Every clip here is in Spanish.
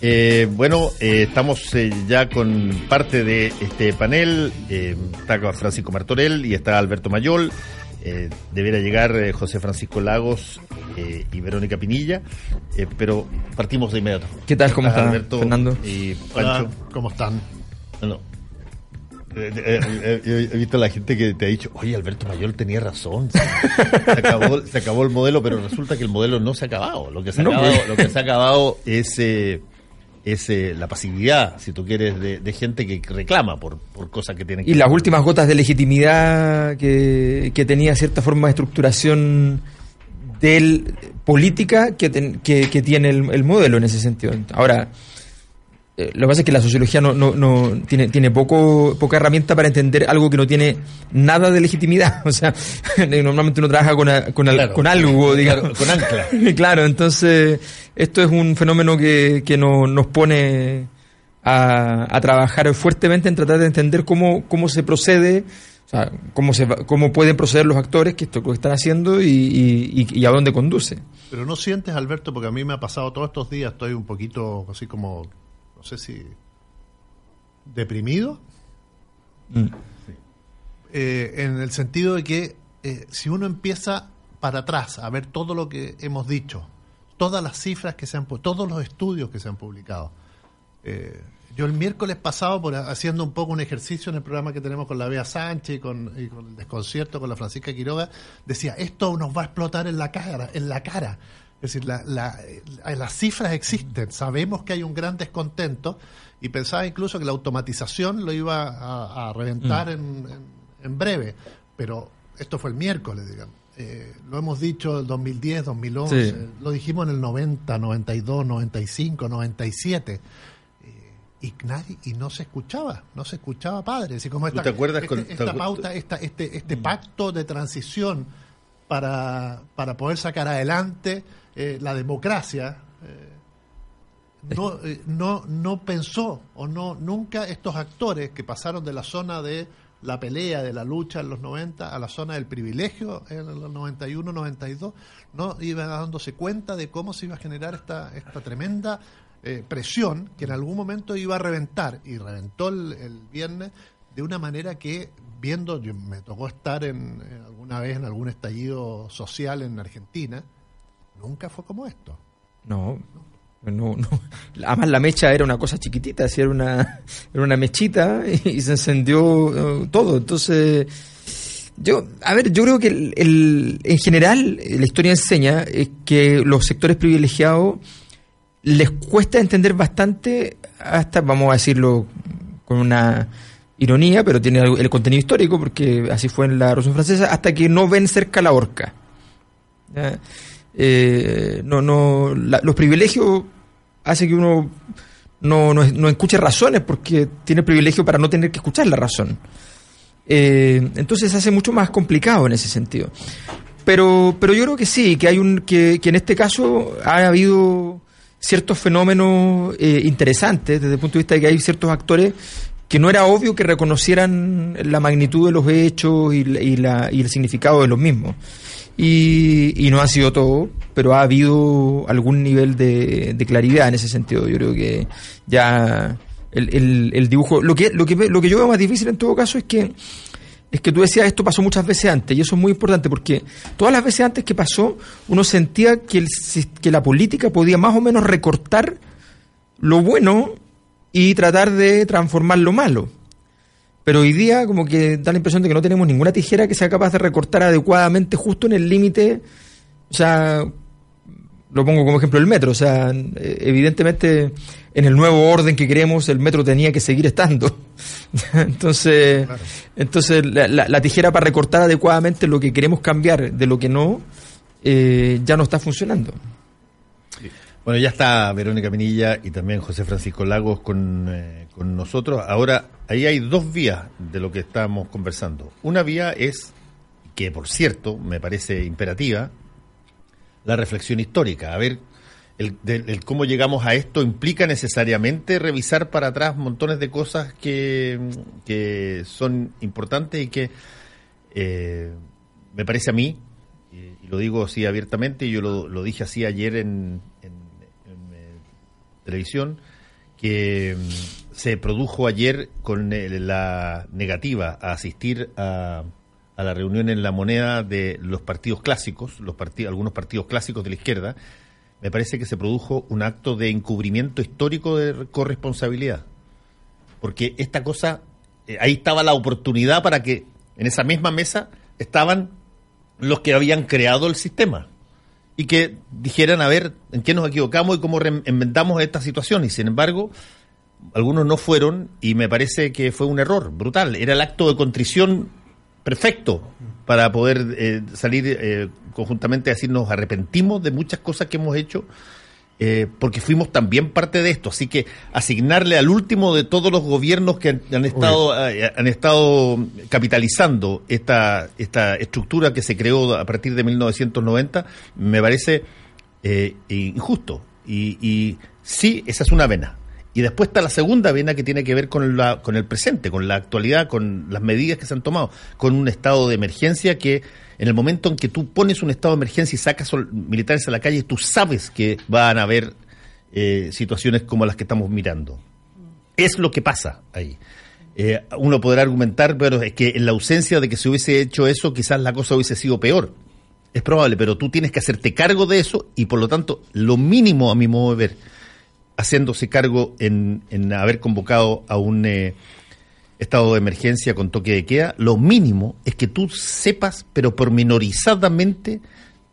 Eh, bueno, eh, estamos eh, ya con parte de este panel. Eh, está Francisco Martorell y está Alberto Mayol. Eh, debiera llegar eh, José Francisco Lagos eh, y Verónica Pinilla, eh, pero partimos de inmediato. ¿Qué tal? ¿Cómo Está está, Alberto Fernando? Y Hola, Pancho. ¿cómo están? Bueno, eh, eh, eh, eh, he visto a la gente que te ha dicho, oye, Alberto Mayol tenía razón, se, se acabó, se acabó el modelo, pero resulta que el modelo no se ha acabado. Lo que se ha, No, acabado, pues. lo que se ha acabado es, eh, es eh, la pasividad, si tú quieres, de, de gente que reclama por, por cosas que tienen que Y las últimas gotas de legitimidad que, que tenía cierta forma de estructuración del, política que, ten- que, que tiene el, el modelo en ese sentido. Ahora, eh, lo que pasa es que la sociología no, no, no tiene, tiene poco, poca herramienta para entender algo que no tiene nada de legitimidad. O sea, normalmente uno trabaja con, a- con, al- Claro. con algo, digamos. Claro, con ancla. claro, entonces esto es un fenómeno que, que no- nos pone a, a trabajar fuertemente en tratar de entender cómo, cómo se procede, o sea, cómo, se, va- cómo pueden proceder los actores, que esto es lo que están haciendo y- y- y a dónde conduce. Pero no sientes, Alberto, porque a mí me ha pasado todos estos días, estoy un poquito así como, no sé si, deprimido, Mm. eh, en el sentido de que eh, si uno empieza para atrás a ver todo lo que hemos dicho, todas las cifras que se han todos los estudios que se han publicado. eh, yo el miércoles pasado, por haciendo un poco un ejercicio en el programa que tenemos con la Bea Sánchez y con, y con el desconcierto con la Francisca Quiroga, decía, esto nos va a explotar en la cara, en la cara. Es decir, la- la- la- las cifras existen, sabemos que hay un gran descontento y pensaba incluso que la automatización lo iba a, a reventar en, en- en breve, pero esto fue el miércoles, digamos. Eh, lo hemos dicho el 2010, 2011, Sí. lo dijimos en el 90, 92, 95, 97 eh, y nadie y no se escuchaba, no se escuchaba padre. Así como ¿Tú esta, te acuerdas este- con- esta te pauta, esta, este, este pacto de transición para, para poder sacar adelante eh, la democracia? eh, no, eh, no, no pensó o no nunca estos actores que pasaron de la zona de la pelea, de la lucha en los 90 a la zona del privilegio en los 91, 92, no iban dándose cuenta de cómo se iba a generar esta, esta tremenda presión que en algún momento iba a reventar y reventó el, el viernes de una manera que viendo, yo me tocó estar en, en alguna vez en algún estallido social en Argentina, nunca fue como esto. No, no, no. Además la mecha era una cosa chiquitita, así era una, era una mechita y, se encendió eh, todo. Entonces, yo, a ver, yo creo que el, en general eh, la historia enseña eh, que los sectores privilegiados les cuesta entender bastante, hasta, vamos a decirlo con una ironía, pero tiene el contenido histórico, porque así fue en la Revolución Francesa, hasta que no ven cerca la horca. Eh, no, no, la- los privilegios hacen que uno no, no, no escuche razones porque tiene privilegio para no tener que escuchar la razón. Eh, entonces hace mucho más complicado en ese sentido. Pero, pero yo creo que sí, que hay un, que, que en este caso ha habido ciertos fenómenos eh, interesantes desde el punto de vista de que hay ciertos actores que no era obvio que reconocieran la magnitud de los hechos y, y, la, y el significado de los mismos. Y, no ha sido todo, pero ha habido algún nivel de, de claridad en ese sentido. Yo creo que ya el, el- el dibujo. Lo que, lo, que, lo que yo veo más difícil en todo caso es que es que tú decías esto pasó muchas veces antes y eso es muy importante porque todas las veces antes que pasó uno sentía que, el, que la política podía más o menos recortar lo bueno y tratar de transformar lo malo. Pero hoy día como que da la impresión de que no tenemos ninguna tijera que sea capaz de recortar adecuadamente justo en el límite, o sea, lo pongo como ejemplo el metro, o sea, evidentemente en el nuevo orden que queremos el metro tenía que seguir estando. entonces, Claro. entonces la, la- la tijera para recortar adecuadamente lo que queremos cambiar de lo que no, eh, ya no está funcionando. Bueno, ya está Verónica Pinilla y también José Francisco Lagos con, eh, con nosotros. Ahora, ahí hay dos vías de lo que estamos conversando. Una vía es, que por cierto me parece imperativa, la reflexión histórica. A ver, el, cómo llegamos a esto implica necesariamente revisar para atrás montones de cosas que, que son importantes y que eh, me parece a mí, y, lo digo así abiertamente, y yo lo, dije así ayer en, en- televisión que mm, se produjo ayer con la negativa a asistir a, a, la reunión en la moneda de los partidos clásicos, los partidos, algunos partidos clásicos de la izquierda, me parece que se produjo un acto de encubrimiento histórico de corresponsabilidad. Porque esta cosa, eh, ahí estaba la oportunidad para que en esa misma mesa estaban los que habían creado el sistema y que dijeran a ver en qué nos equivocamos y cómo reinventamos esta situación. Y sin embargo, algunos no fueron y me parece que fue un error brutal. Era el acto de contrición perfecto para poder eh, salir eh, conjuntamente a decir nos arrepentimos de muchas cosas que hemos hecho eh, porque fuimos también parte de esto. Así que asignarle al último de todos los gobiernos que han, estado eh, han estado capitalizando esta esta estructura que se creó a partir de 1990 me parece eh, injusto. Y, y sí, esa es una vena. Y después está la segunda vena que tiene que ver con, la, con el presente, con la actualidad, con las medidas que se han tomado, con un estado de emergencia que en el momento en que tú pones un estado de emergencia y sacas militares a la calle, tú sabes que van a haber eh, situaciones como las que estamos mirando. Es lo que pasa ahí. Eh, uno podrá argumentar, pero es que en la ausencia de que se hubiese hecho eso, quizás la cosa hubiese sido peor. Es probable, pero tú tienes que hacerte cargo de eso y por lo tanto, lo mínimo a mi modo de ver, haciéndose cargo en, haber convocado a un eh, estado de emergencia con toque de queda, lo mínimo es que tú sepas, pero pormenorizadamente,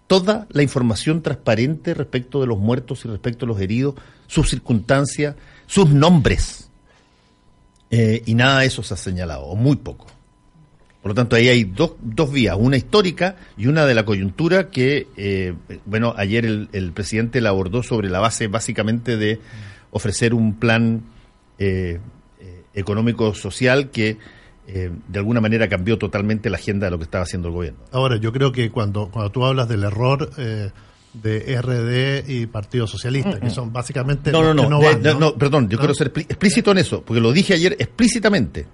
toda la información transparente respecto de los muertos y respecto de los heridos, sus circunstancias, sus nombres. Eh, y nada de eso se ha señalado, o muy poco. Por lo tanto, ahí hay dos, dos vías, una histórica y una de la coyuntura que, eh, bueno, ayer el, el, presidente la abordó sobre la base básicamente de ofrecer un plan eh, económico-social que eh, de alguna manera cambió totalmente la agenda de lo que estaba haciendo el gobierno. Ahora, yo creo que cuando, cuando tú hablas del error eh, de RD y Partido Socialista, que son básicamente... No, no, no, no, perdón, yo quiero ser explícito en eso, porque lo dije ayer explícitamente.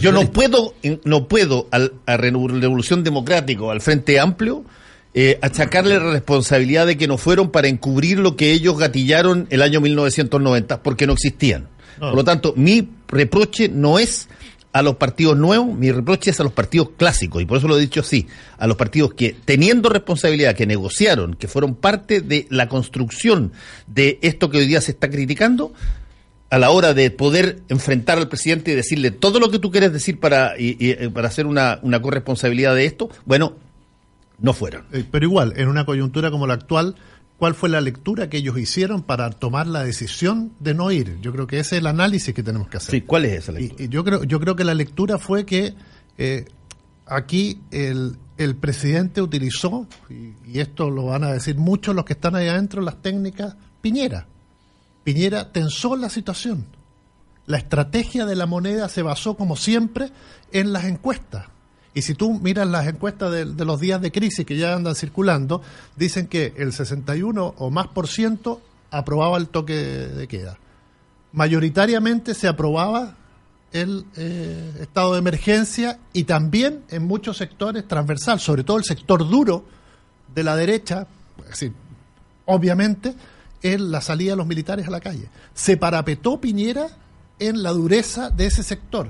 Yo no puedo, no puedo al, a Revolución Democrática, al Frente Amplio, eh, achacarle la responsabilidad de que no fueron para encubrir lo que ellos gatillaron el año 1990, porque no existían. Por lo tanto, mi reproche no es a los partidos nuevos, mi reproche es a los partidos clásicos, y por eso lo he dicho así, a los partidos que, teniendo responsabilidad, que negociaron, que fueron parte de la construcción de esto que hoy día se está criticando, a la hora de poder enfrentar al presidente y decirle todo lo que tú quieres decir para, eh, para hacer una, una corresponsabilidad de esto, bueno, no fueron. Eh, pero igual, en una coyuntura como la actual, cuál fue la lectura que ellos hicieron para tomar la decisión de no ir. Yo creo que ese es el análisis que tenemos que hacer. Sí, ¿cuál es esa lectura? Y, yo, creo, yo creo que la lectura fue que eh, aquí el, el, presidente utilizó, y, esto lo van a decir muchos los que están ahí adentro, las técnicas Piñera. Piñera tensó la situación. La estrategia de la moneda se basó, como siempre, en las encuestas y si tú miras las encuestas de, los días de crisis que ya andan circulando, dicen que el 61 o más por ciento aprobaba el toque de queda. Mayoritariamente se aprobaba el eh, estado de emergencia y también en muchos sectores transversal, sobre todo el sector duro de la derecha, obviamente, en la salida de los militares a la calle. Se parapetó Piñera en la dureza de ese sector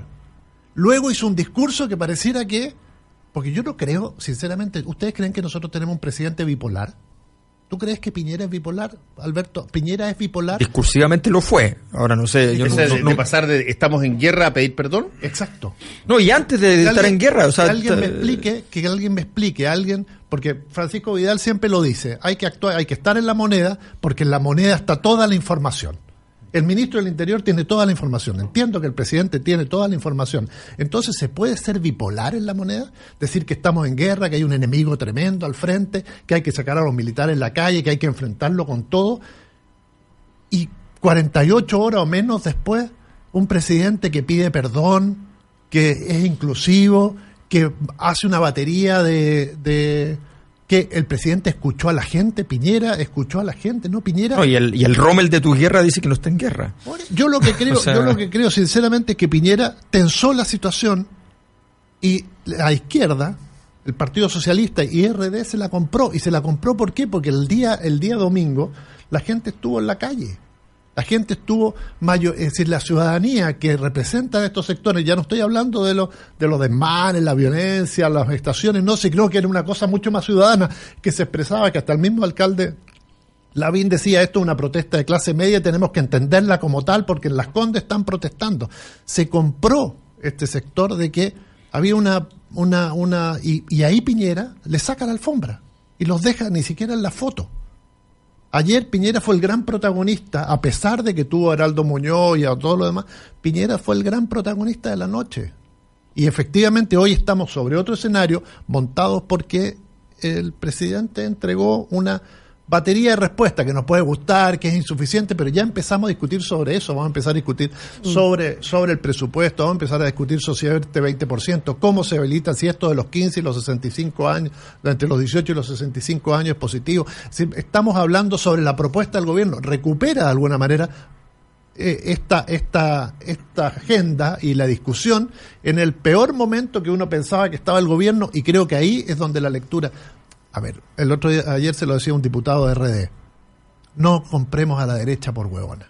Luego hizo un discurso que pareciera que, porque yo no creo, sinceramente, ¿ustedes creen que nosotros tenemos un presidente bipolar? ¿Tú crees que Piñera es bipolar, Alberto? ¿Piñera es bipolar? Discursivamente lo fue. Ahora no sé. Yo no, pasar de estamos en guerra a pedir perdón. Exacto. No, y antes de estar en guerra. O sea, que alguien me explique, que alguien me explique, alguien, porque Francisco Vidal siempre lo dice, hay que actuar, hay que estar en la moneda, porque en la moneda está toda la información. El ministro del Interior tiene toda la información. Entiendo que el presidente tiene toda la información. Entonces, ¿se puede ser bipolar en la moneda? Decir que estamos en guerra, que hay un enemigo tremendo al frente, que hay que sacar a los militares en la calle, que hay que enfrentarlo con todo. Y 48 horas o menos después, un presidente que pide perdón, que es inclusivo, que hace una batería de, de que el presidente escuchó a la gente, Piñera escuchó a la gente, ¿no? Piñera. y, el, y el Rommel de tu guerra dice que no está en guerra. Yo lo que creo, yo lo que creo sinceramente es que Piñera tensó la situación y la izquierda, el Partido Socialista y RD se la compró. ¿Y se la compró por qué? Porque el día, el día domingo la gente estuvo en la calle. La gente estuvo mayor, es decir, la ciudadanía que representa estos sectores, ya no estoy hablando de los de los desmanes, la violencia, las estaciones, no, sé, creo que era una cosa mucho más ciudadana que se expresaba, que hasta el mismo alcalde Lavín decía esto es una protesta de clase media, tenemos que entenderla como tal porque en Las Condes están protestando. Se compró este sector de que había una, una, una, y, y ahí Piñera le saca la alfombra y los deja ni siquiera en la foto. Ayer Piñera fue el gran protagonista, a pesar de que tuvo a Heraldo Muñoz y a todo lo demás, Piñera fue el gran protagonista de la noche. Y efectivamente hoy estamos sobre otro escenario montados porque el presidente entregó una batería de respuesta que nos puede gustar, que es insuficiente, pero ya empezamos a discutir sobre eso, vamos a empezar a discutir mm. sobre, sobre el presupuesto, vamos a empezar a discutir sobre este 20%, cómo se habilita, si esto de los 15 y los 65 años, entre los 18 y los 65 años es positivo. estamos hablando sobre la propuesta del gobierno, recupera de alguna manera eh, esta, esta, esta agenda y la discusión en el peor momento que uno pensaba que estaba el gobierno y creo que ahí es donde la lectura a ver, el otro día, ayer se lo decía un diputado de RD, no compremos a la derecha por huevona.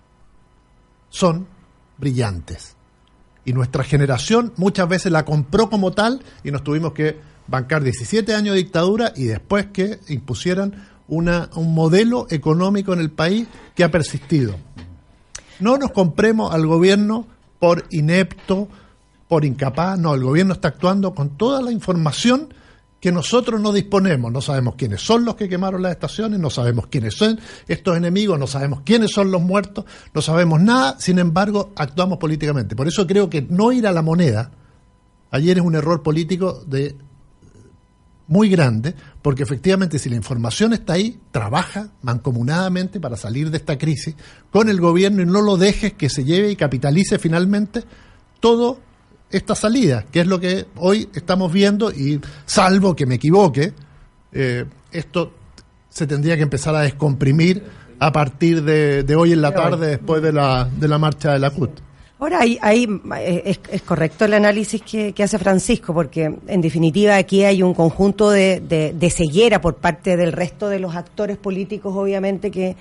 Son brillantes. Y nuestra generación muchas veces la compró como tal y nos tuvimos que bancar 17 años de dictadura y después que impusieran una, un modelo económico en el país que ha persistido. No nos compremos al gobierno por inepto, por incapaz, no, el gobierno está actuando con toda la información que nosotros no disponemos. No sabemos quiénes son los que quemaron las estaciones, no sabemos quiénes son estos enemigos, no sabemos quiénes son los muertos, no sabemos nada, sin embargo, actuamos políticamente. Por eso creo que no ir a la moneda ayer es un error político de muy grande, porque efectivamente si la información está ahí, trabaja mancomunadamente para salir de esta crisis con el gobierno y no lo dejes que se lleve y capitalice finalmente todo esta salida, que es lo que hoy estamos viendo y salvo que me equivoque, eh, esto se tendría que empezar a descomprimir a partir de, hoy en la tarde después de la, de la marcha de la CUT. Ahora, ahí, ahí eh, es, correcto el análisis que, hace Francisco, porque en definitiva aquí hay un conjunto de, de, ceguera por parte del resto de los actores políticos, obviamente, que,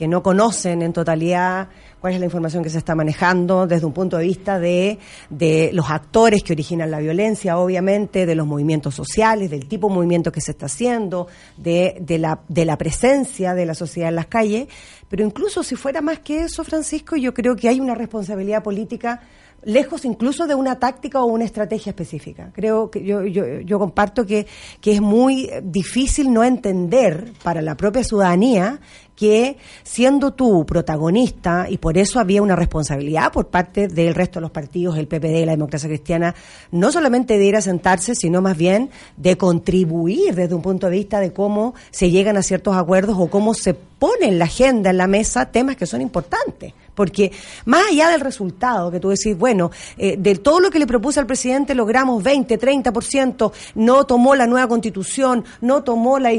que no conocen en totalidad cuál es la información que se está manejando desde un punto de vista de, de los actores que originan la violencia, obviamente, de los movimientos sociales, del tipo de movimiento que se está haciendo, de, de, la, de la presencia de la sociedad en las calles. Pero incluso si fuera más que eso, Francisco, yo creo que hay una responsabilidad política lejos incluso de una táctica o una estrategia específica. Creo que yo, yo, yo comparto que, que es muy difícil no entender para la propia ciudadanía que siendo tú protagonista, y por eso había una responsabilidad por parte del resto de los partidos, el PPD la democracia cristiana, no solamente de ir a sentarse, sino más bien de contribuir desde un punto de vista de cómo se llegan a ciertos acuerdos o cómo se pone en la agenda, en la mesa, temas que son importantes. Porque más allá del resultado, que tú decís, bueno, eh, de todo lo que le propuse al presidente logramos 20, 30%, no tomó la nueva constitución, no tomó la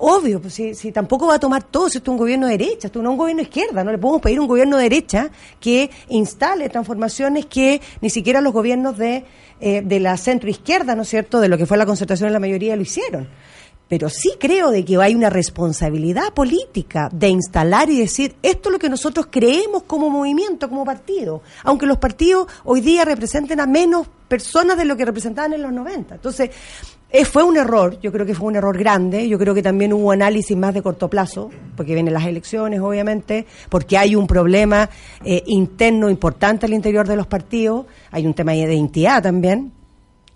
Obvio, pues si, si, tampoco va a tomar todo, si esto es un gobierno de derecha, no un gobierno de izquierda, no le podemos pedir un gobierno de derecha que instale transformaciones que ni siquiera los gobiernos de, eh, de la centro izquierda, ¿no es cierto?, de lo que fue la concertación en la mayoría lo hicieron pero sí creo de que hay una responsabilidad política de instalar y decir esto es lo que nosotros creemos como movimiento, como partido, aunque los partidos hoy día representen a menos personas de lo que representaban en los 90. Entonces, eh, fue un error, yo creo que fue un error grande, yo creo que también hubo análisis más de corto plazo, porque vienen las elecciones, obviamente, porque hay un problema eh, interno importante al interior de los partidos, hay un tema de identidad también.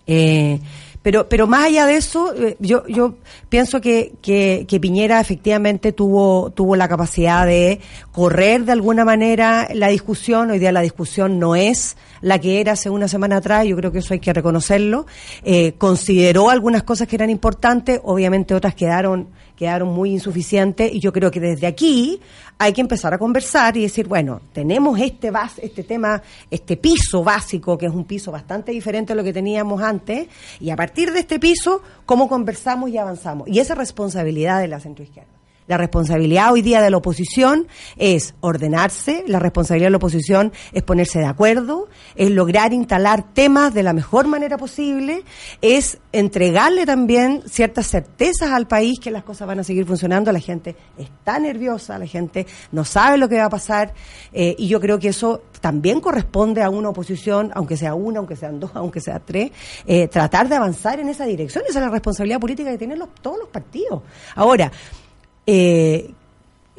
Eh, pero, pero más allá de eso, eh, yo, yo pienso que, que, Piñera efectivamente tuvo, tuvo la capacidad de correr de alguna manera la discusión. Hoy día la discusión no es la que era hace una semana atrás, yo creo que eso hay que reconocerlo. Eh, consideró algunas cosas que eran importantes, obviamente otras quedaron quedaron muy insuficientes y yo creo que desde aquí hay que empezar a conversar y decir, bueno, tenemos este base, este tema, este piso básico, que es un piso bastante diferente a lo que teníamos antes, y a partir de este piso, ¿cómo conversamos y avanzamos? Y esa responsabilidad de la centroizquierda. La responsabilidad hoy día de la oposición es ordenarse, la responsabilidad de la oposición es ponerse de acuerdo, es lograr instalar temas de la mejor manera posible, es entregarle también ciertas certezas al país que las cosas van a seguir funcionando. La gente está nerviosa, la gente no sabe lo que va a pasar eh, y yo creo que eso también corresponde a una oposición, aunque sea una, aunque sean dos, aunque sea tres, eh, tratar de avanzar en esa dirección. Esa es la responsabilidad política que tienen todos los partidos. Ahora, eh,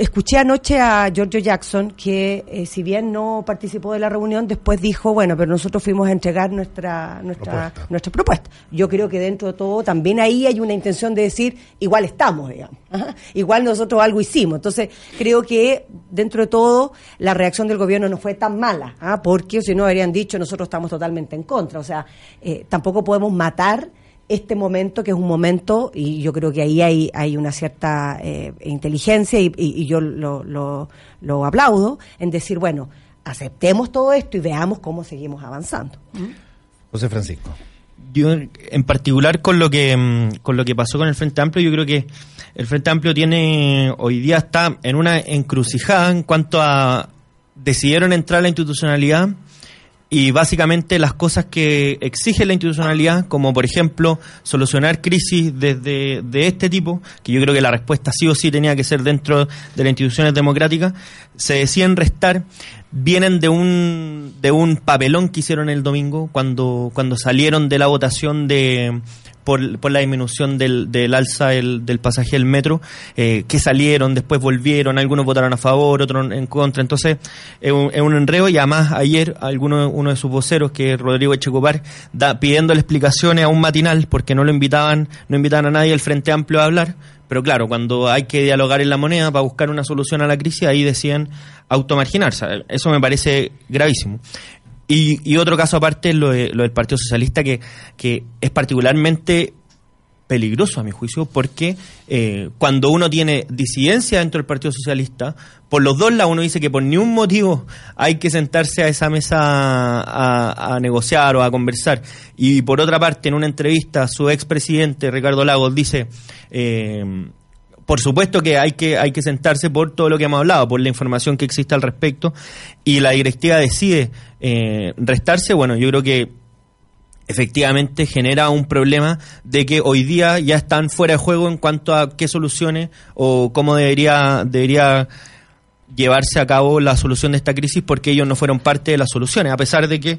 Escuché anoche a Giorgio Jackson que, eh, si bien no participó de la reunión, después dijo, bueno, pero nosotros fuimos a entregar nuestra, nuestra, propuesta. nuestra propuesta. Yo creo que dentro de todo también ahí hay una intención de decir, igual estamos, digamos. Igual nosotros algo hicimos. Entonces, creo que dentro de todo la reacción del gobierno no fue tan mala, ¿ah? porque si no habrían dicho, nosotros estamos totalmente en contra. O sea, eh, tampoco podemos matar este momento, que es un momento, y yo creo que ahí hay, hay una cierta eh, inteligencia y, yo lo, lo, aplaudo, en decir, bueno, aceptemos todo esto y veamos cómo seguimos avanzando. José Francisco. Yo, en particular, con lo que mm, con lo que pasó con el Frente Amplio, yo creo que el Frente Amplio tiene hoy día está en una encrucijada en cuanto a decidieron entrar a la institucionalidad y básicamente las cosas que exige la institucionalidad, como por ejemplo solucionar crisis desde de este tipo, que yo creo que la respuesta sí o sí tenía que ser dentro de las instituciones democráticas, se decían restar, vienen de un, de un papelón que hicieron el domingo cuando, cuando salieron de la votación de por, por la disminución del, del alza del, del pasaje del metro, eh, que salieron, después volvieron, algunos votaron a favor, otros en contra. Entonces, es un, es un enredo y además ayer alguno uno de sus voceros, que Rodrigo Echecopar, da, pidiéndole explicaciones a un matinal porque no lo invitaban, no invitaban a nadie al Frente Amplio a hablar. Pero claro, cuando hay que dialogar en la moneda para buscar una solución a la crisis, ahí decían automarginarse. Eso me parece gravísimo. Y, otro caso aparte es lo, del Partido Socialista, que, que es particularmente peligroso a mi juicio, porque eh, cuando uno tiene disidencia dentro del Partido Socialista, por los dos lados uno dice que por ningún motivo hay que sentarse a esa mesa a, negociar o a conversar. Y por otra parte, en una entrevista, su expresidente Ricardo Lagos dice... Eh, por supuesto que hay que hay que sentarse por todo lo que hemos hablado, por la información que existe al respecto, y la directiva decide eh, restarse. Bueno, yo creo que efectivamente genera un problema de que hoy día ya están fuera de juego en cuanto a qué soluciones o cómo debería debería llevarse a cabo la solución de esta crisis porque ellos no fueron parte de las soluciones, a pesar de que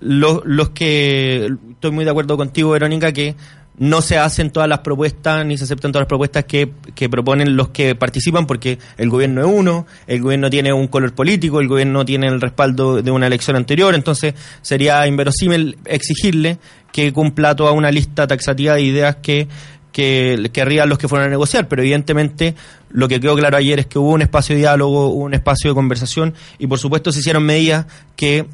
los, los que, estoy muy de acuerdo contigo, Verónica, que no se hacen todas las propuestas ni se aceptan todas las propuestas que, que, proponen los que participan porque el gobierno es uno, el gobierno tiene un color político, el gobierno tiene el respaldo de una elección anterior, entonces sería inverosímil exigirle que cumpla toda una lista taxativa de ideas que que querrían los que fueron a negociar, pero evidentemente lo que quedó claro ayer es que hubo un espacio de diálogo, hubo un espacio de conversación y por supuesto se hicieron medidas que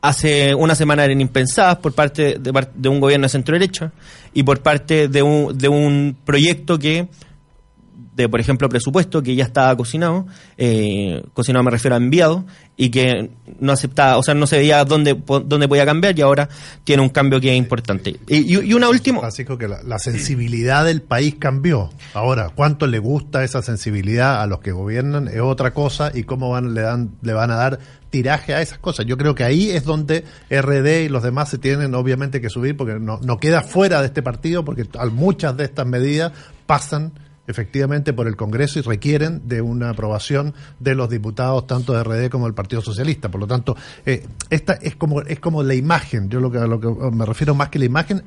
hace una semana eran impensadas por parte de, un gobierno de centro derecha y por parte de un, de un proyecto que de, por ejemplo, presupuesto que ya estaba cocinado, eh, cocinado me refiero a enviado, y que no aceptaba, o sea, no se veía dónde, dónde podía cambiar y ahora tiene un cambio que es importante. Y, y, una última... Francisco, que la, sensibilidad del país cambió. Ahora, ¿cuánto le gusta esa sensibilidad a los que gobiernan? Es otra cosa y cómo van, le, dan, le van a dar tiraje a esas cosas. Yo creo que ahí es donde RD y los demás se tienen obviamente que subir porque no, no queda fuera de este partido porque muchas de estas medidas pasan efectivamente por el Congreso y requieren de una aprobación de los diputados tanto de RD como del Partido Socialista. Por lo tanto, eh, esta es como es como la imagen. Yo lo que, a lo que me refiero más que la imagen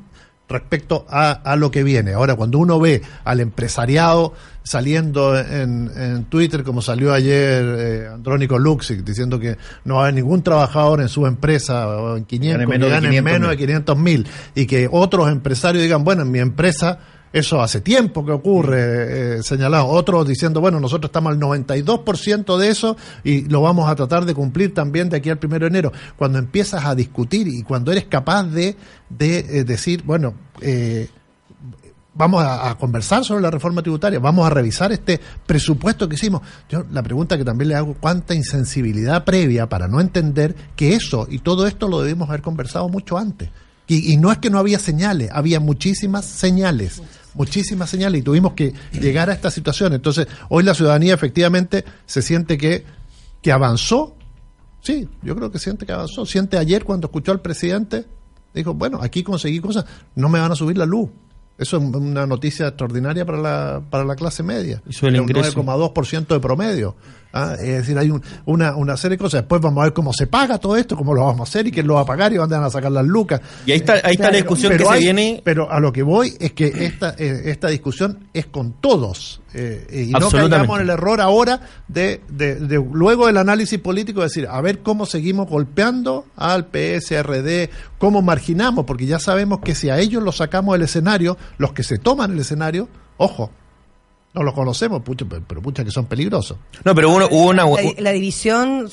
respecto a, a, lo que viene. Ahora, cuando uno ve al empresariado saliendo en, en Twitter, como salió ayer eh, Andrónico Luxic, diciendo que no va a haber ningún trabajador en su empresa o en 500, menos, menos de 500 mil, y que otros empresarios digan, bueno, en mi empresa eso hace tiempo que ocurre, eh, señalado. Otros diciendo, bueno, nosotros estamos al 92% de eso y lo vamos a tratar de cumplir también de aquí al primero de enero. Cuando empiezas a discutir y cuando eres capaz de, de eh, decir, bueno, eh, vamos a, conversar sobre la reforma tributaria, vamos a revisar este presupuesto que hicimos. Yo la pregunta que también le hago, ¿cuánta insensibilidad previa para no entender que eso y todo esto lo debimos haber conversado mucho antes? Y, y no es que no había señales, había muchísimas señales muchísimas señales y tuvimos que llegar a esta situación. Entonces, hoy la ciudadanía efectivamente se siente que, que avanzó. Sí, yo creo que siente que avanzó. Siente ayer cuando escuchó al presidente, dijo, bueno, aquí conseguí cosas, no me van a subir la luz. Eso es una noticia extraordinaria para la, para la clase media. Y el ingreso. Un 9,2% de promedio. ¿Ah? Es decir, hay una, una serie de cosas. Después vamos a ver cómo se paga todo esto, cómo lo vamos a hacer y quién lo va a pagar y dónde van a sacar las lucas. Y ahí está, ahí está la discusión que se viene. Pero a lo que voy es que esta, eh, esta discusión es con todos. Eh, y no caigamos en el error ahora de, de, de, luego del análisis político, decir, a ver cómo seguimos golpeando al PSRD, cómo marginamos, porque ya sabemos que si a ellos los sacamos del escenario, los que se toman el escenario, ojo, no los conocemos, pero pucha que son peligrosos. No, pero uno, hubo una... La, división,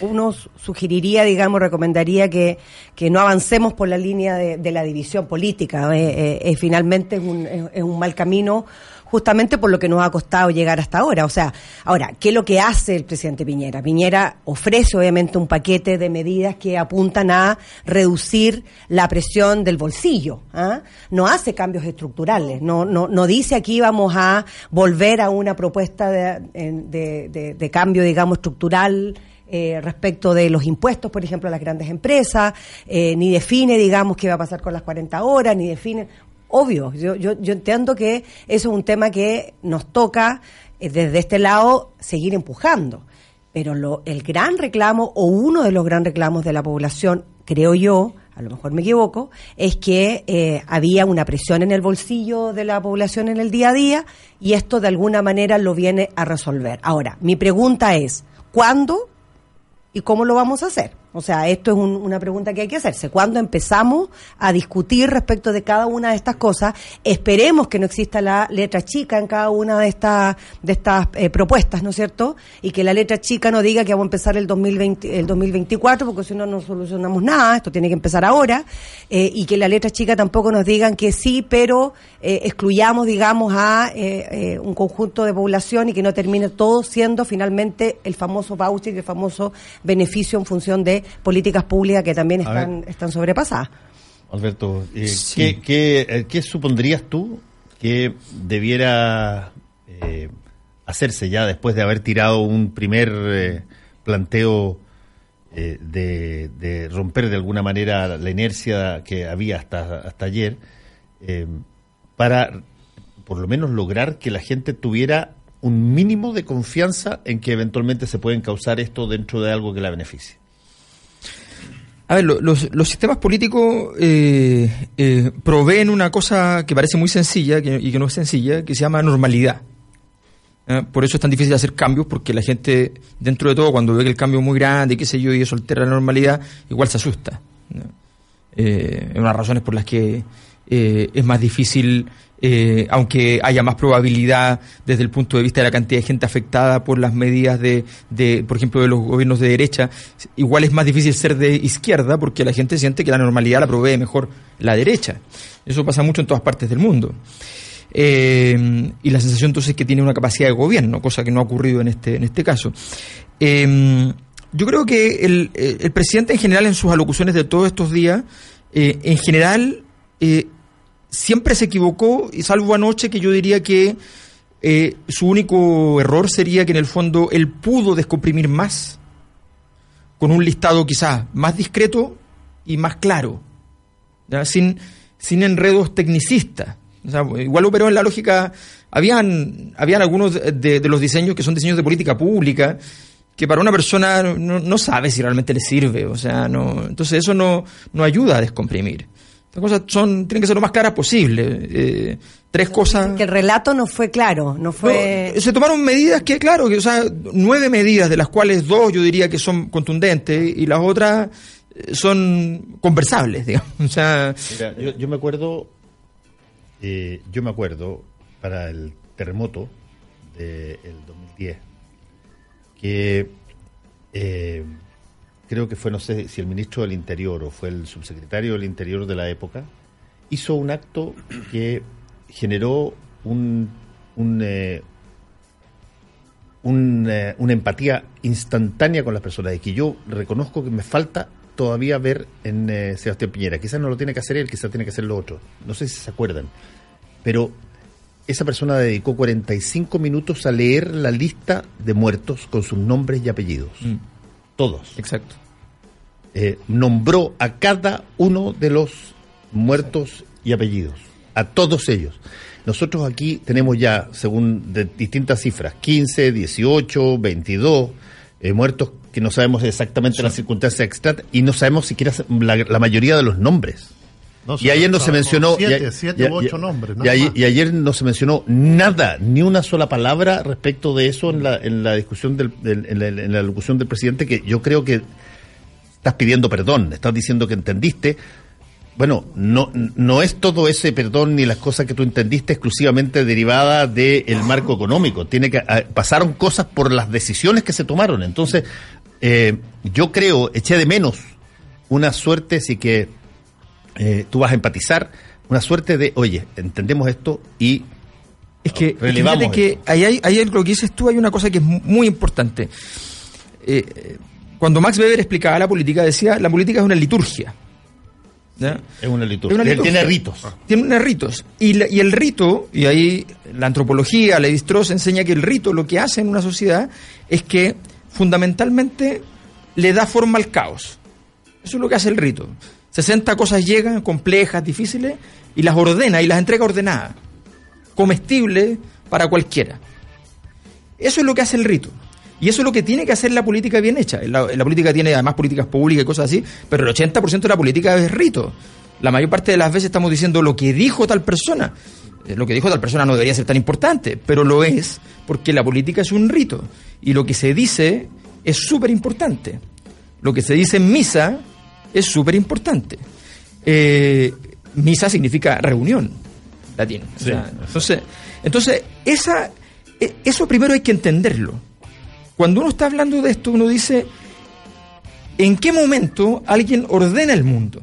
uno sugeriría, digamos, recomendaría que, que no avancemos por la línea de, la división política. Eh, eh, eh finalmente es un, es un mal camino justamente por lo que nos ha costado llegar hasta ahora. O sea, ahora, ¿qué es lo que hace el presidente Piñera? Piñera ofrece obviamente un paquete de medidas que apuntan a reducir la presión del bolsillo. ¿ah? No hace cambios estructurales, no, no, no dice aquí vamos a volver a una propuesta de, de, cambio, digamos, estructural. Eh, respecto de los impuestos, por ejemplo, a las grandes empresas, eh, ni define, digamos, qué va a pasar con las 40 horas, ni define obvio, yo, yo, entiendo que eso es un tema que nos toca eh, desde este lado seguir empujando. Pero lo, el gran reclamo, o uno de los gran reclamos de la población, creo yo, a lo mejor me equivoco, es que eh, había una presión en el bolsillo de la población en el día a día y esto de alguna manera lo viene a resolver. Ahora, mi pregunta es, ¿cuándo y cómo lo vamos a hacer? O sea, esto es una pregunta que hay que hacerse. ¿Cuándo empezamos a discutir respecto de cada una de estas cosas? Esperemos que no exista la letra chica en cada una de estas de estas eh, propuestas, ¿no es cierto? Y que la letra chica no diga que vamos a empezar el 2020, el 2024, porque si no no solucionamos nada. Esto tiene que empezar ahora. Eh, y que la letra chica tampoco nos digan que sí, pero eh, excluyamos, digamos, a un conjunto de población y que no termine todo siendo finalmente el famoso voucher, el famoso beneficio en función de políticas públicas que también están, están sobrepasadas. Alberto, eh, eh, ¿qué, supondrías tú que debiera eh, hacerse ya después de haber tirado un primer planteo de, de, romper de alguna manera la inercia que había hasta, hasta ayer, para por lo menos lograr que la gente tuviera un mínimo de confianza en que eventualmente se pueden causar esto dentro de algo que la beneficie? A ver, los, los, sistemas políticos eh, eh, proveen una cosa que parece muy sencilla y que no es sencilla, que se llama normalidad. ¿Eh? Por eso es tan difícil hacer cambios, porque la gente, dentro de todo, cuando ve que el cambio es muy grande, qué sé yo, y eso altera la normalidad, igual se asusta. es una de las razones por las que es más difícil eh, aunque haya más probabilidad desde el punto de vista de la cantidad de gente afectada por las medidas de, de, por ejemplo, de los gobiernos de derecha, igual es más difícil ser de izquierda porque la gente siente que la normalidad la provee mejor la derecha. Eso pasa mucho en todas partes del mundo. Eh, y la sensación entonces es que tiene una capacidad de gobierno, cosa que no ha ocurrido en este, en este caso. Eh, yo creo que el, el, presidente en general en sus alocuciones de todos estos días, en general, siempre se equivocó, y salvo anoche que yo diría que eh, su único error sería que en el fondo él pudo descomprimir más, con un listado quizás más discreto y más claro, Sin, sin enredos tecnicistas. igual operó en la lógica, habían, habían algunos de, los diseños que son diseños de política pública, que para una persona no, no, sabe si realmente le sirve, o sea, no, entonces eso no, no ayuda a descomprimir. Las cosas son, tienen que ser lo más claras posible. Eh, tres cosas. Que el relato no fue claro, no fue. se tomaron medidas que, claro, que, o sea, nueve medidas, de las cuales dos yo diría que son contundentes y las otras eh, son conversables, digamos. O sea. Mira, yo, me acuerdo, eh, yo me acuerdo para el terremoto del 2010 que creo que fue, no sé si el ministro del Interior o fue el subsecretario del Interior de la época, hizo un acto que generó un, un, eh, eh, una empatía instantánea con las personas y que yo reconozco que me falta todavía ver en eh, Sebastián Piñera. Quizás no lo tiene que hacer él, quizás tiene que hacer lo otro. No sé si se acuerdan. pero esa persona dedicó 45 minutos a leer la lista de muertos con sus nombres y apellidos. Mm, Todos. exacto. Eh, nombró a cada uno de los muertos y apellidos, a todos ellos. Nosotros aquí tenemos ya, según de distintas cifras, 15, 18, 22 eh, muertos que no sabemos exactamente las circunstancias exactas y no sabemos siquiera la, la mayoría de los nombres. No, y ayer no se mencionó. Siete, siete y- u ocho y- nombres. y ayer, más. y ayer no se mencionó nada, ni una sola palabra respecto de eso en la, en la discusión del, del- en, la, en la locución del presidente, que yo creo que estás pidiendo perdón, estás diciendo que entendiste. Bueno, no, no es todo ese perdón ni las cosas que tú entendiste exclusivamente derivada del marco económico. Tiene que ah, pasaron cosas por las decisiones que se tomaron. Entonces, eh, yo creo, eché de menos una suerte, sí que eh, tú vas a empatizar, una suerte de, oye, entendemos esto y Es que, fíjate ahí hay, ahí hay lo que dices tú, hay una cosa que es mu- muy importante. Eh, cuando Max Weber explicaba la política, decía, la política es una liturgia. ¿ya? es una liturgia. Es una Él liturgia. Tiene ritos. Tiene unos ritos. Y, la- y el rito, y ahí la antropología, la Strauss enseña que el rito lo que hace en una sociedad es que fundamentalmente le da forma al caos. Eso es lo que hace el rito. 60 cosas llegan complejas, difíciles, y las ordena y las entrega ordenadas. Comestibles para cualquiera. Eso es lo que hace el rito. Y eso es lo que tiene que hacer la política bien hecha. La, la política tiene además políticas públicas y cosas así, pero el 80% de la política es rito. La mayor parte de las veces estamos diciendo lo que dijo tal persona. Eh, Lo que dijo tal persona no debería ser tan importante, pero lo es porque la política es un rito. Y lo que se dice es súper importante. Lo que se dice en misa es súper importante. Eh, misa significa reunión. O sea, entonces, entonces esa, e- eso primero hay que entenderlo. Cuando uno está hablando de esto, uno dice, ¿en qué momento alguien ordena el mundo?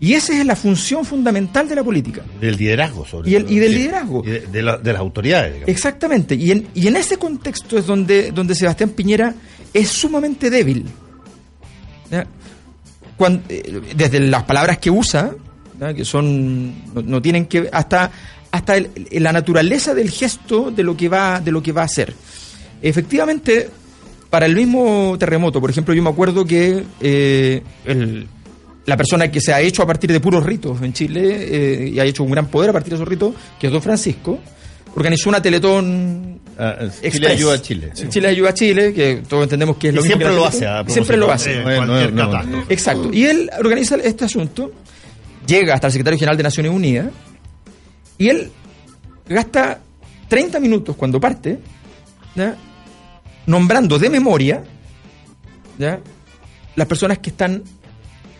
Y esa es la función fundamental de la política. Del liderazgo, sobre Y el- todo. y del Sí. liderazgo. Y de, de la- de las autoridades, digamos. Exactamente. Y en, y en ese contexto es donde, donde Sebastián Piñera es sumamente débil. Eh, desde las palabras que usa, ¿ya? que son no, no tienen que hasta hasta el- la naturaleza del gesto de lo que va de lo que va a hacer. Efectivamente, para el mismo terremoto, por ejemplo, yo me acuerdo que eh, el- la persona que se ha hecho a partir de puros ritos en Chile eh, y ha hecho un gran poder a partir de esos ritos, que es Don Francisco, organizó una teletón Ah, Chile ayuda a Chile. Chile ayuda a Chile, que todos entendemos que es Y lo mismo siempre que lo hace, siempre lo hace. Eh, No, no. Exacto. Y él organiza este asunto, llega hasta el secretario general de Naciones Unidas, y él gasta 30 minutos cuando parte, ¿ya? Nombrando de memoria ¿ya? las personas que están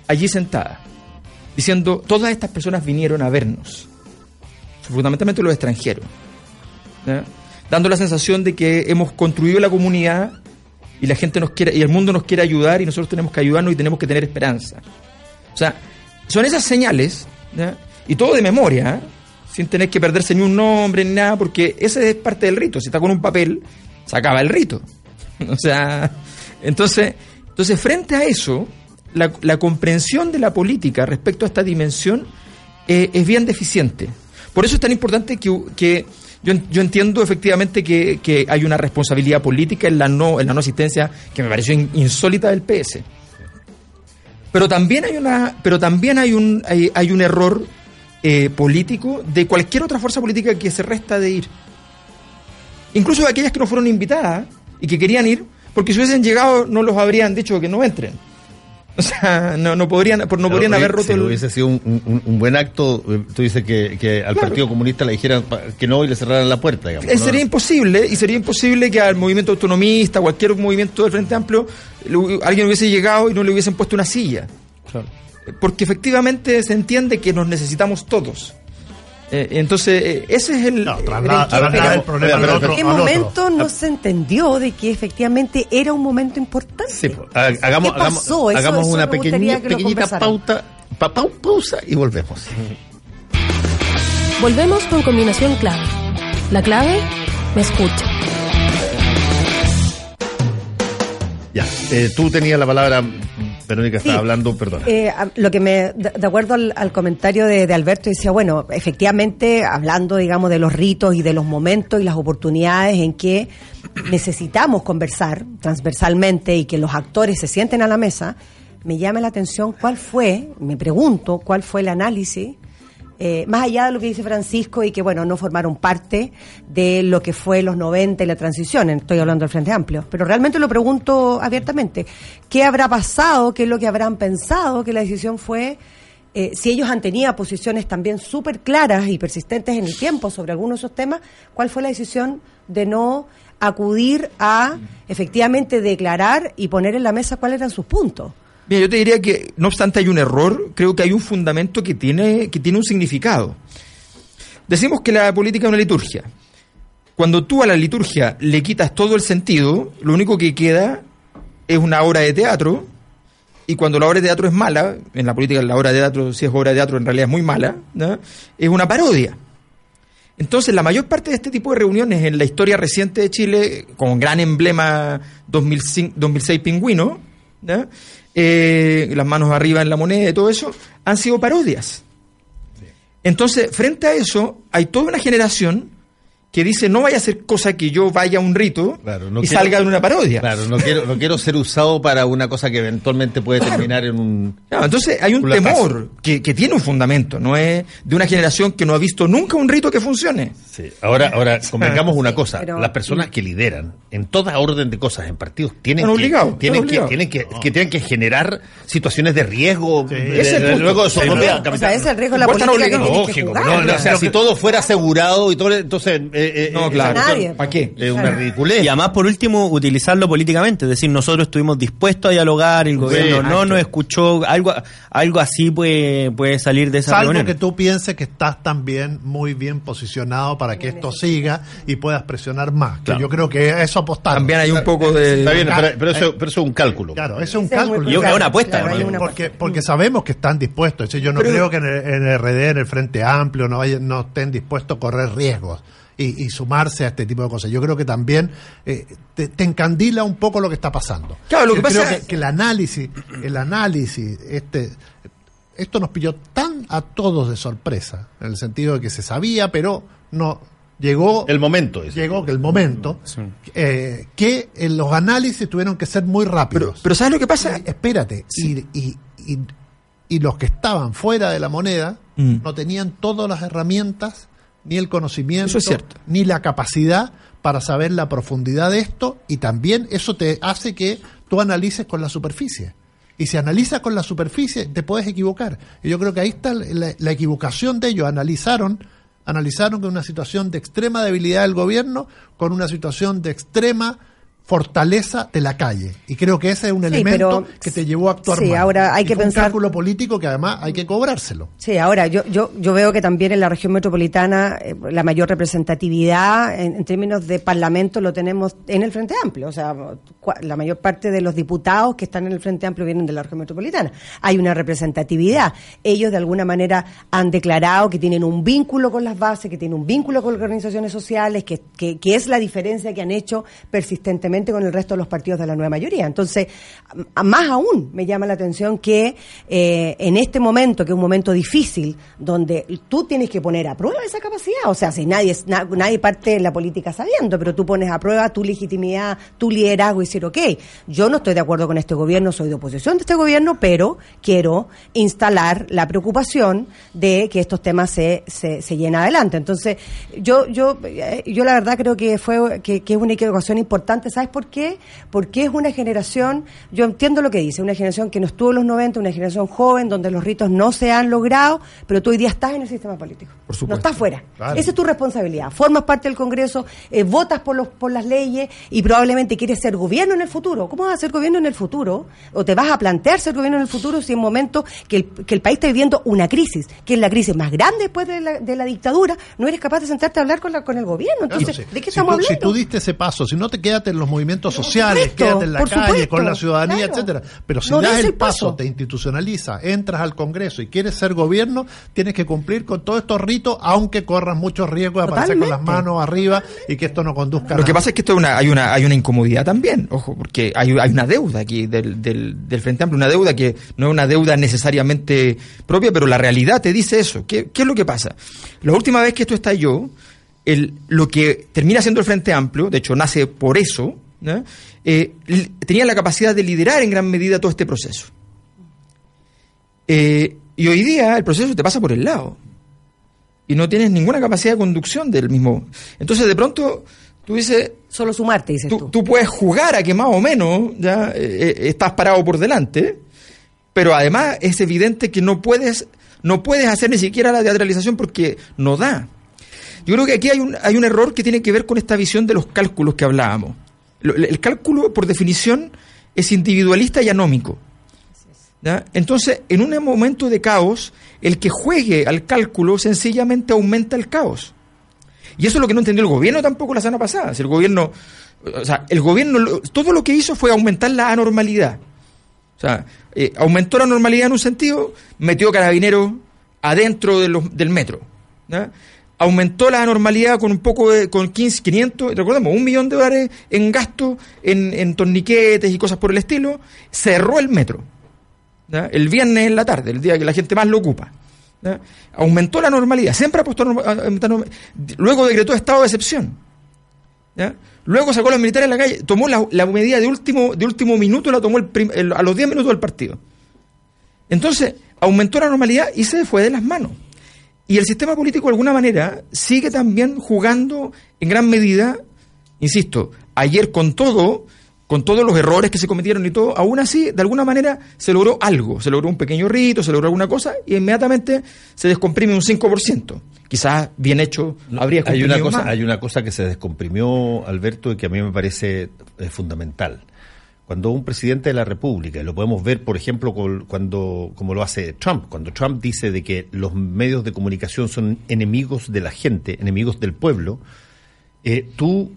allí sentadas, diciendo, todas estas personas vinieron a vernos, fundamentalmente los extranjeros, dando la sensación de que hemos construido la comunidad y la gente nos quiere, y el mundo nos quiere ayudar y nosotros tenemos que ayudarnos y tenemos que tener esperanza. O sea, son esas señales, ¿ya? y todo de memoria, ¿eh? sin tener que perderse ni un nombre ni nada, porque ese es parte del rito. Si está con un papel, se acaba el rito. o sea, entonces, entonces frente a eso, la, comprensión de la política respecto a esta dimensión eh, es bien deficiente. Por eso es tan importante que, que yo, yo entiendo efectivamente que, que hay una responsabilidad política en la no, en la no asistencia que me pareció in- insólita del PS. Pero también hay una, pero también hay un, hay, hay un error eh, político de cualquier otra fuerza política que se resta de ir. Incluso de aquellas que no fueron invitadas y que querían ir, porque si hubiesen llegado no los habrían dicho que no entren. O sea, no, no podrían, por- no podrían oye, haber roto si el... hubiese sido un, un- un buen acto, eh, tú dices que, que al Claro. Partido Comunista le dijeran que no y le cerraran la puerta, digamos. Eh, ¿no? sería imposible, y sería imposible que al movimiento autonomista, cualquier movimiento del Frente Amplio, alguien hubiese llegado y no le hubiesen puesto una silla. Porque efectivamente se entiende que nos necesitamos todos. Eh, entonces, eh, ese es el... No, el traslada, el problema pero- pero-. ¿En qué momento no se entendió de que efectivamente era un momento importante? Sí. Ha- Hagamos, ¿Qué pasó? hagamos, Eso- hagamos eso una pequeña, pequeñita pauta, pa- pau- pausa y volvemos. Volvemos con combinación clave. La clave me escucha. Ya, eh, tú tenías la palabra Verónica Sí. está hablando, perdón. Eh, lo que me, de, de acuerdo al, al comentario de, de Alberto, decía, bueno, efectivamente, hablando, digamos, de los ritos y de los momentos y las oportunidades en que necesitamos conversar transversalmente y que los actores se sienten a la mesa, me llama la atención cuál fue, me pregunto, cuál fue el análisis eh, más allá de lo que dice Francisco y que, bueno, no formaron parte de lo que fue los 90 y la transición, estoy hablando del Frente Amplio, pero realmente lo pregunto abiertamente, ¿qué habrá pasado? ¿Qué es lo que habrán pensado? Que la decisión fue, eh, si ellos han tenido posiciones también súper claras y persistentes en el tiempo sobre algunos de esos temas, ¿cuál fue la decisión de no acudir a efectivamente declarar y poner en la mesa cuáles eran sus puntos? Bien, yo te diría que, no obstante hay un error, creo que hay un fundamento que tiene, que tiene un significado. Decimos que la política es una liturgia. Cuando tú a la liturgia le quitas todo el sentido, lo único que queda es una obra de teatro, y cuando la obra de teatro es mala, en la política la obra de teatro, si es obra de teatro, en realidad es muy mala, ¿no? es una parodia. Entonces, la mayor parte de este tipo de reuniones en la historia reciente de Chile, con gran emblema 2005, 2006 pingüino, ¿no? Eh, las manos arriba en la moneda y todo eso, han sido parodias. Entonces, frente a eso, hay toda una generación que dice no vaya a ser cosa que yo vaya a un rito Claro, no y quiero- salga de una parodia. Claro, no quiero, no quiero ser usado para una cosa que eventualmente puede terminar en un... Claro, entonces hay un temor que, que tiene un fundamento, no es de una generación que no ha visto nunca un rito que funcione. Sí. Ahora, ahora convengamos una cosa. pero- Las personas que lideran en toda orden de cosas en partidos tienen Están que, tienen que, tienen que, que tienen que generar situaciones de riesgo Sí. de- es el luego de su Sí, propia no. capital. O sea, ese es el riesgo de la política Lógico, jugar. no, no, o sea, si todo fuera asegurado y todo, entonces eh, eh, No, eh, claro. Nadie. ¿Para qué? es una ridiculez. Y además, por último, utilizarlo políticamente. Es decir, nosotros estuvimos dispuestos a dialogar, el gobierno no exacto. nos escuchó. Algo algo así puede, puede salir de esa Salvo reunión. que tú pienses que estás también muy bien posicionado para que esto siga y puedas presionar más. Que Claro. yo creo que eso apostar. También hay un poco de... Está bien, Claro. pero, pero eso, pero eso es un cálculo. Claro, eso es un cálculo. Y es una apuesta, Claro, ¿no? una porque, apuesta. porque sabemos que están dispuestos. Es decir, yo no Pero- creo que en el, en el RD, en el Frente Amplio, no, vayan- no estén dispuestos a correr riesgos y, y sumarse a este tipo de cosas. Yo creo que también eh, te, te encandila un poco lo que está pasando. Claro, lo Yo que creo pasa- que, que el análisis, el análisis, este, esto nos pilló tan a todos de sorpresa, en el sentido de que se sabía, pero no llegó El momento es. llegó que el momento eh, que eh, los análisis tuvieron que ser muy rápidos. pero ¿sabes lo que pasa? Y, espérate, y, y, y, y los que estaban fuera de la moneda Mm. no tenían todas las herramientas, ni el conocimiento, es cierto. ni la capacidad para saber la profundidad de esto, y también eso te hace que tú analices con la superficie. Y si analizas con la superficie, te puedes equivocar. Y yo creo que ahí está la, la equivocación de ellos. Analizaron, analizaron que una situación de extrema debilidad del gobierno con una situación de extrema fortaleza de la calle. Y creo que ese es un Sí, elemento pero- que te llevó a actuar sí, mal. ahora hay Y que fue pensar- un cálculo político que además hay que cobrárselo. Sí, ahora yo, yo, yo veo que también en la región metropolitana eh, la mayor representatividad en, en términos de parlamento lo tenemos en el Frente Amplio. O sea, la mayor parte de los diputados que están en el Frente Amplio vienen de la región metropolitana. Hay una representatividad. Ellos de alguna manera han declarado que tienen un vínculo con las bases, que tienen un vínculo con las organizaciones sociales, que, que, que es la diferencia que han hecho persistentemente con el resto de los partidos de la nueva mayoría. Entonces, más aún me llama la atención que eh, en este momento, que es un momento difícil, donde tú tienes que poner a prueba esa capacidad, o sea, si nadie, na- nadie parte de la política sabiendo, pero tú pones a prueba tu legitimidad, tu liderazgo y decir, ok, yo no estoy de acuerdo con este gobierno, soy de oposición de este gobierno, pero quiero instalar la preocupación de que estos temas se, se, se llenen adelante. Entonces, yo, yo, eh, yo la verdad creo que fue que es una equivocación importante, ¿sabes por qué? Porque es una generación, yo entiendo lo que dice, una generación que no estuvo en los 90, una generación joven donde los ritos no se han logrado, pero tú hoy día estás en el sistema político. Por supuesto. No estás fuera. Claro. Esa es tu responsabilidad. Formas parte del Congreso, eh, votas por, los, por las leyes y probablemente quieres ser gobierno en el futuro. ¿Cómo vas a ser gobierno en el futuro? ¿O te vas a plantear ser gobierno en el futuro si en un momento que el, que el país está viviendo una crisis, que es la crisis más grande después de la, de la dictadura, no eres capaz de sentarte a hablar con, la, con el gobierno? Entonces, sí. ¿de qué Si estamos tú- hablando? Si tú diste ese paso, si no te quedaste en los movimientos sociales, supuesto, quédate en la calle supuesto, con la ciudadanía, claro. etcétera. Pero si No das el paso, paso. te institucionaliza, entras al Congreso y quieres ser gobierno, tienes que cumplir con todos estos ritos, aunque corras muchos riesgos de aparecer con las manos arriba y que esto no conduzca a Lo que nada. pasa es que esto es una, hay, una, hay una incomodidad también, ojo, porque hay, hay una deuda aquí del, del, del Frente Amplio, una deuda que no es una deuda necesariamente propia, pero la realidad te dice eso. ¿Qué, qué es lo que pasa? La última vez que esto estalló, el, lo que termina siendo el Frente Amplio, de hecho nace por eso, ¿no? Eh, li- tenía la capacidad de liderar en gran medida todo este proceso. Eh, y hoy día el proceso te pasa por el lado y no tienes ninguna capacidad de conducción del mismo. Entonces, de pronto, tú dices, Solo sumarte, dices tú, tú. tú puedes jugar a que más o menos ya eh, eh, estás parado por delante, pero además es evidente que no puedes, no puedes hacer ni siquiera la teatralización porque no da. Yo creo que aquí hay un, hay un error que tiene que ver con esta visión de los cálculos que hablábamos. El cálculo, por definición, es individualista y anómico. Entonces, en un momento de caos, el que juegue al cálculo sencillamente aumenta el caos. Y eso es lo que no entendió el gobierno tampoco la semana pasada. Si el gobierno, o sea, el gobierno todo lo que hizo fue aumentar la anormalidad. O sea, eh, aumentó la normalidad en un sentido, metió carabineros adentro del metro. ¿ya? Aumentó la anormalidad con un poco de, con 15, 500, recordemos, un millón de dólares en gasto en, en torniquetes y cosas por el estilo, cerró el metro. El viernes en la tarde, el día que la gente más lo ocupa. Aumentó la normalidad, siempre apostó a Luego decretó estado de excepción. Luego sacó a los militares a la calle, tomó la, la medida de último, de último minuto, la tomó el prim- el- a los 10 minutos del partido. Entonces, aumentó la normalidad y se fue de las manos. Y el sistema político, de alguna manera, sigue también jugando en gran medida, insisto, ayer con todo, con todos los errores que se cometieron y todo, aún así, de alguna manera, se logró algo, se logró un pequeño rito, se logró alguna cosa, y inmediatamente se descomprime un 5%. Quizás bien hecho habría hay una cosa más. hay una cosa que se descomprimió Alberto y que a mí me parece eh, fundamental cuando un presidente de la República y lo podemos ver por ejemplo cuando como lo hace Trump cuando Trump dice de que los medios de comunicación son enemigos de la gente enemigos del pueblo eh, tú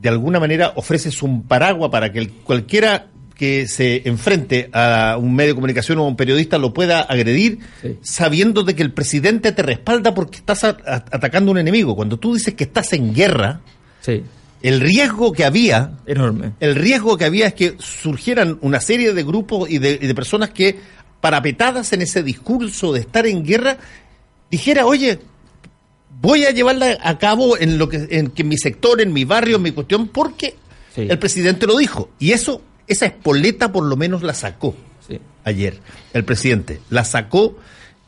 de alguna manera ofreces un paraguas para que el- cualquiera que se enfrente a un medio de comunicación o a un periodista lo pueda agredir Sí. sabiendo de que el presidente te respalda porque estás a- a- atacando a un enemigo. Cuando tú dices que estás en guerra, Sí, el riesgo que había, enorme. el riesgo que había es que surgieran una serie de grupos y de, y de personas que, parapetadas en ese discurso de estar en guerra, dijera, oye, voy a llevarla a cabo en lo que en, que mi sector, en mi barrio, en mi cuestión, porque Sí. el presidente lo dijo. Y eso, esa espoleta por lo menos la sacó Sí. ayer, el presidente. La sacó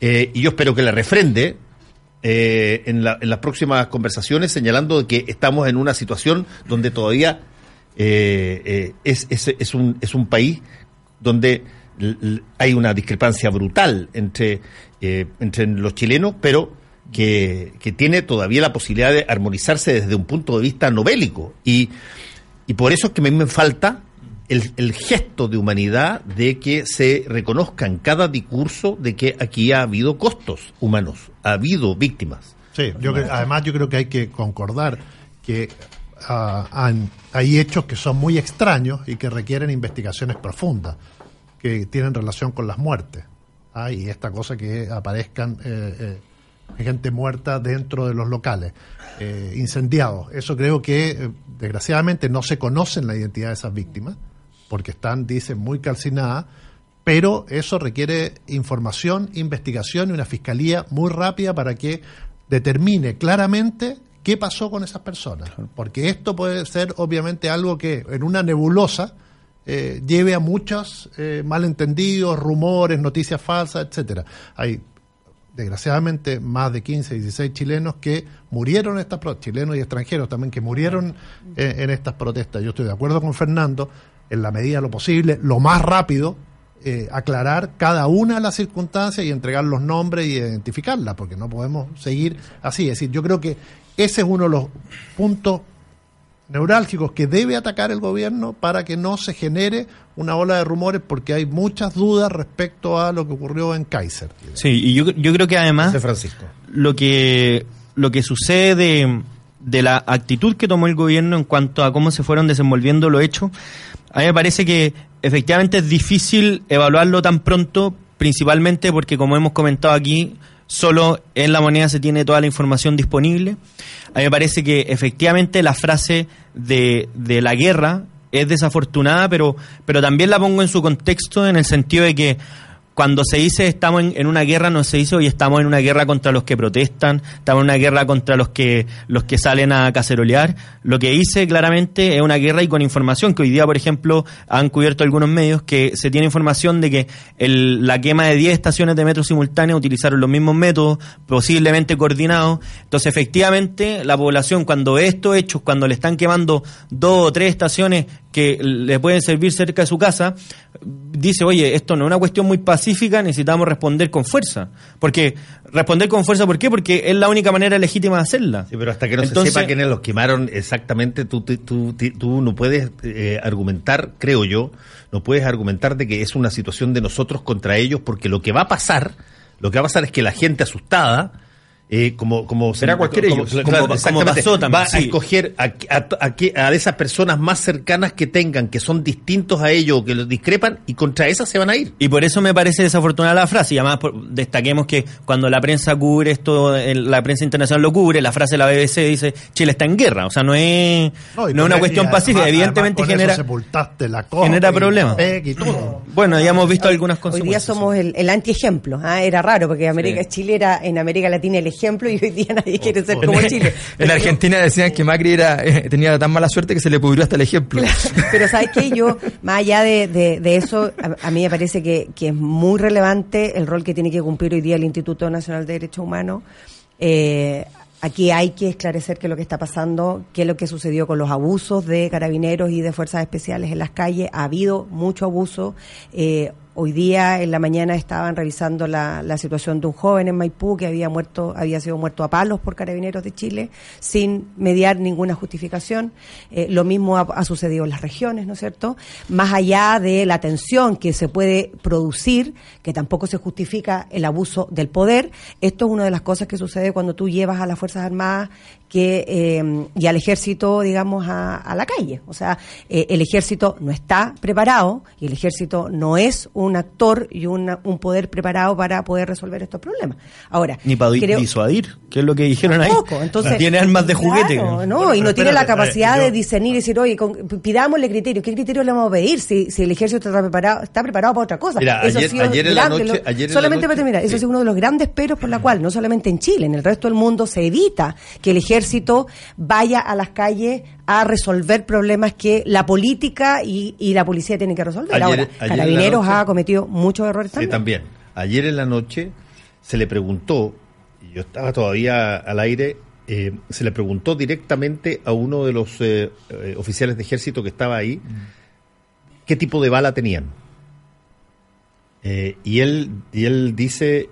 eh, y yo espero que la refrende eh, en, la- en las próximas conversaciones, señalando que estamos en una situación donde todavía eh, eh, es, es, un, es un país donde hay una discrepancia brutal entre, eh, entre los chilenos, pero que, que tiene todavía la posibilidad de armonizarse desde un punto de vista no bélico. Y, y por eso es que mí me falta el, el gesto de humanidad de que se reconozca en cada discurso de que aquí ha habido costos humanos, ha habido víctimas. Sí, yo creo- además yo creo que hay que concordar que han- hay hechos que son muy extraños y que requieren investigaciones profundas, que tienen relación con las muertes. Ah, y esta cosa que aparezcan eh, eh, gente muerta dentro de los locales, eh, incendiados. Eso creo que desgraciadamente no se conocen la identidad de esas víctimas, porque están, dicen, muy calcinadas, pero eso requiere información, investigación y una fiscalía muy rápida para que determine claramente qué pasó con esas personas. Porque esto puede ser obviamente algo que en una nebulosa eh, lleve a muchos eh, malentendidos, rumores, noticias falsas, etcétera. Hay desgraciadamente más de 15, 16 chilenos que murieron en estas protestas, chilenos y extranjeros también que murieron eh, en estas protestas. Yo estoy de acuerdo con Fernando, en la medida de lo posible, lo más rápido, eh, aclarar cada una de las circunstancias y entregar los nombres y identificarlas, porque no podemos seguir así. Es decir, yo creo que ese es uno de los puntos neurálgicos que debe atacar el gobierno para que no se genere una ola de rumores porque hay muchas dudas respecto a lo que ocurrió en Kaiser. Sí, y yo, yo creo que además Francisco. lo que lo que sucede de, de la actitud que tomó el gobierno en cuanto a cómo se fueron desenvolviendo los hechos, a mí me parece que efectivamente es difícil evaluarlo tan pronto, principalmente porque como hemos comentado aquí, solo en la moneda se tiene toda la información disponible. A mí me parece que efectivamente la frase de, de la guerra es desafortunada, pero, pero también la pongo en su contexto en el sentido de que cuando se dice estamos en, una guerra, no se dice hoy estamos en una guerra contra los que protestan, estamos en una guerra contra los que los que salen a cacerolear. Lo que dice claramente es una guerra y con información, que hoy día, por ejemplo, han cubierto algunos medios que se tiene información de que el, la quema de 10 estaciones de metro simultáneas utilizaron los mismos métodos, posiblemente coordinados. Entonces, efectivamente, la población cuando estos hechos, cuando le están quemando dos o tres estaciones que le pueden servir cerca de su casa, dice, oye, esto no es una cuestión muy pacífica, necesitamos responder con fuerza. Porque, responder con fuerza, ¿por qué? Porque es la única manera legítima de hacerla. Sí, pero hasta que no se sepa quiénes los quemaron exactamente, tú, tú, tú, no puedes eh, argumentar, creo yo, no puedes argumentar de que es una situación de nosotros contra ellos, porque lo que va a pasar, lo que va a pasar es que la gente asustada eh, como como será cualquier como, ellos como, pasó también, va a escoger a, a, a, esas personas más cercanas que tengan que son distintos a ellos que los discrepan y contra esas se van a ir. Y por eso me parece desafortunada la frase y además destaquemos que cuando la prensa cubre esto la prensa internacional lo cubre la frase de la BBC dice Chile está en guerra o sea no es no, es una cuestión pacífica evidentemente genera la genera problemas. bueno ya hemos visto algunas consecuencias hoy día somos el, el antiejemplo ¿ah? era raro porque América Chile era en América Latina el ejemplo y hoy día nadie quiere ser como Chile. en Argentina decían que Macri era, eh, tenía tan mala suerte que se le pudrió hasta el ejemplo. pero sabes que yo, más allá de, de, eso, a, mí me parece que, que, es muy relevante el rol que tiene que cumplir hoy día el Instituto Nacional de Derechos Humanos. Eh, aquí hay que esclarecer qué es lo que está pasando, qué es lo que sucedió con los abusos de carabineros y de fuerzas especiales en las calles. Ha habido mucho abuso. Eh, Hoy día en la mañana estaban revisando la, la, situación de un joven en Maipú que había muerto, había sido muerto a palos por carabineros de Chile sin mediar ninguna justificación. Eh, lo mismo ha, sucedido en las regiones, ¿no es cierto? Más allá de la tensión que se puede producir, que tampoco se justifica el abuso del poder, esto es una de las cosas que sucede cuando tú llevas a las Fuerzas Armadas que eh, y al ejército, digamos, a, a la calle. O sea, eh, el ejército no está preparado y el ejército no es un actor y un poder preparado para poder resolver estos problemas. Ahora, ni para disuadir, que es lo que dijeron ahí. Entonces, tiene armas de juguete. no, y no tiene la capacidad de discernir y decir, oye, pidámosle criterios. ¿Qué criterios le vamos a pedir si, si el ejército está preparado, está preparado para otra cosa? eso ayer, en la noche, solamente para terminar, eso es uno de los grandes peros por la cual, no solamente en Chile, en el resto del mundo se evita que el ejército vaya a las calles a resolver problemas que la política y, la policía tienen que resolver. Ahora, Carabineros ha cometido muchos errores también. Sí, también. Ayer en la noche se le preguntó, y yo estaba todavía al aire, eh, se le preguntó directamente a uno de los eh, eh, oficiales de ejército que estaba ahí qué tipo de bala tenían. y él y él dice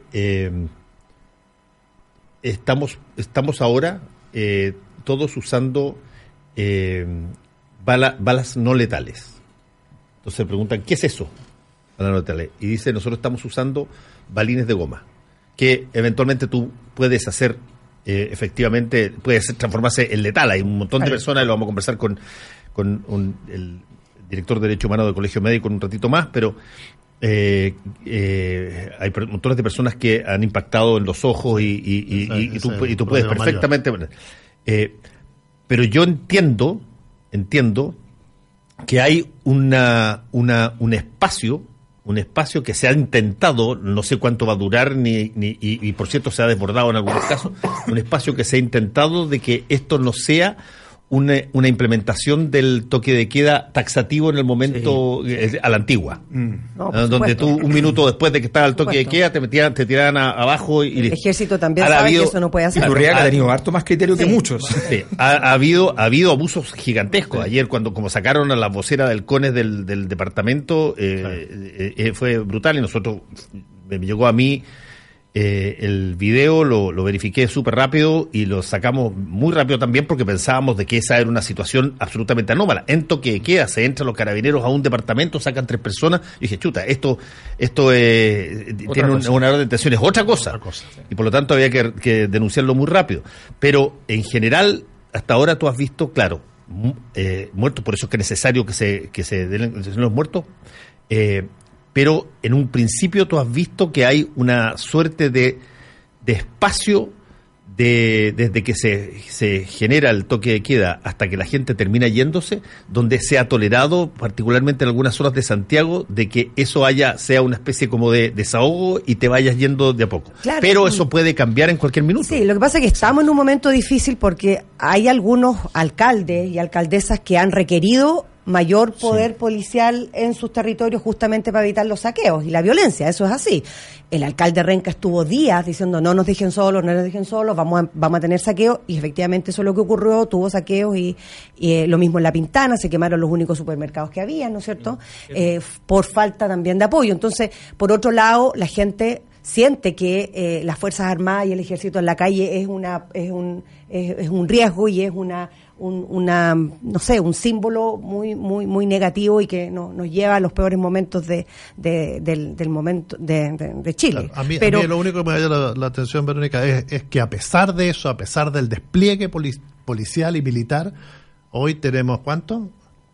estamos estamos ahora eh, todos usando eh, balas no letales. Entonces se preguntan, ¿qué es eso? Balas no letales. Y dice, nosotros estamos usando balines de goma, que eventualmente tú puedes hacer, eh, efectivamente, puede transformarse en letal. Hay un montón de personas, lo vamos a conversar con, con el director de Derecho Humano del Colegio Médico en un ratito más, pero eh, eh, hay montones de personas que han impactado en los ojos y, tú, puedes perfectamente. Eh, pero yo entiendo, entiendo que hay una, una, un espacio, un espacio que se ha intentado, no sé cuánto va a durar, ni, ni y por cierto se ha desbordado en algunos casos, un espacio que se ha intentado de que esto no sea una, una, implementación del toque de queda taxativo en el momento eh, a la antigua. Mm. donde tú un minuto después de que estaba el toque de queda te metían, te tiraban abajo y el ejército también sabe que eso no puede hacer. ha tenido harto más criterio que muchos. Ha, habido ha habido abusos gigantescos. Ayer cuando como sacaron a la vocera del CONES del, del departamento eh, eh, fue brutal y nosotros me llegó a mí eh, el video lo, lo verifiqué súper rápido y lo sacamos muy rápido también porque pensábamos de que esa era una situación absolutamente anómala. En toque de queda, se entran los carabineros a un departamento, sacan tres personas. Y dije, chuta, esto esto eh, tiene un, una orden de detención, es otra cosa. y por lo tanto había que, que, denunciarlo muy rápido. Pero en general, hasta ahora tú has visto, claro, eh, muertos, por eso es que es necesario que se, que se den los muertos, eh, pero en un principio tú has visto que hay una suerte de, de espacio desde que se, se, genera el toque de queda hasta que la gente termina yéndose, donde se ha tolerado, particularmente en algunas zonas de Santiago, de que eso haya sea una especie como de desahogo y te vayas yendo de a poco. Pero eso puede cambiar en cualquier minuto. Sí, lo que pasa es que estamos en un momento difícil porque hay algunos alcaldes y alcaldesas que han requerido mayor poder policial en sus territorios justamente para evitar los saqueos y la violencia, eso es así. El alcalde Renca estuvo días diciendo no nos dejen solos, no nos dejen solos, vamos a, vamos a tener saqueos y efectivamente eso es lo que ocurrió, tuvo saqueos y, eh, lo mismo en La Pintana, se quemaron los únicos supermercados que había, ¿no es cierto? Eh, por falta también de apoyo. Entonces, por otro lado, la gente siente que eh, las Fuerzas Armadas y el Ejército en la calle es, una, es, un, es un riesgo y es una un, una, no sé, un símbolo muy, muy, muy negativo y que no, nos lleva a los peores momentos de, del, momento de, Chile. a, mí, Pero, lo único que me llama la, atención, Verónica, es, que a pesar de eso, a pesar del despliegue policial y militar, hoy tenemos ¿cuánto?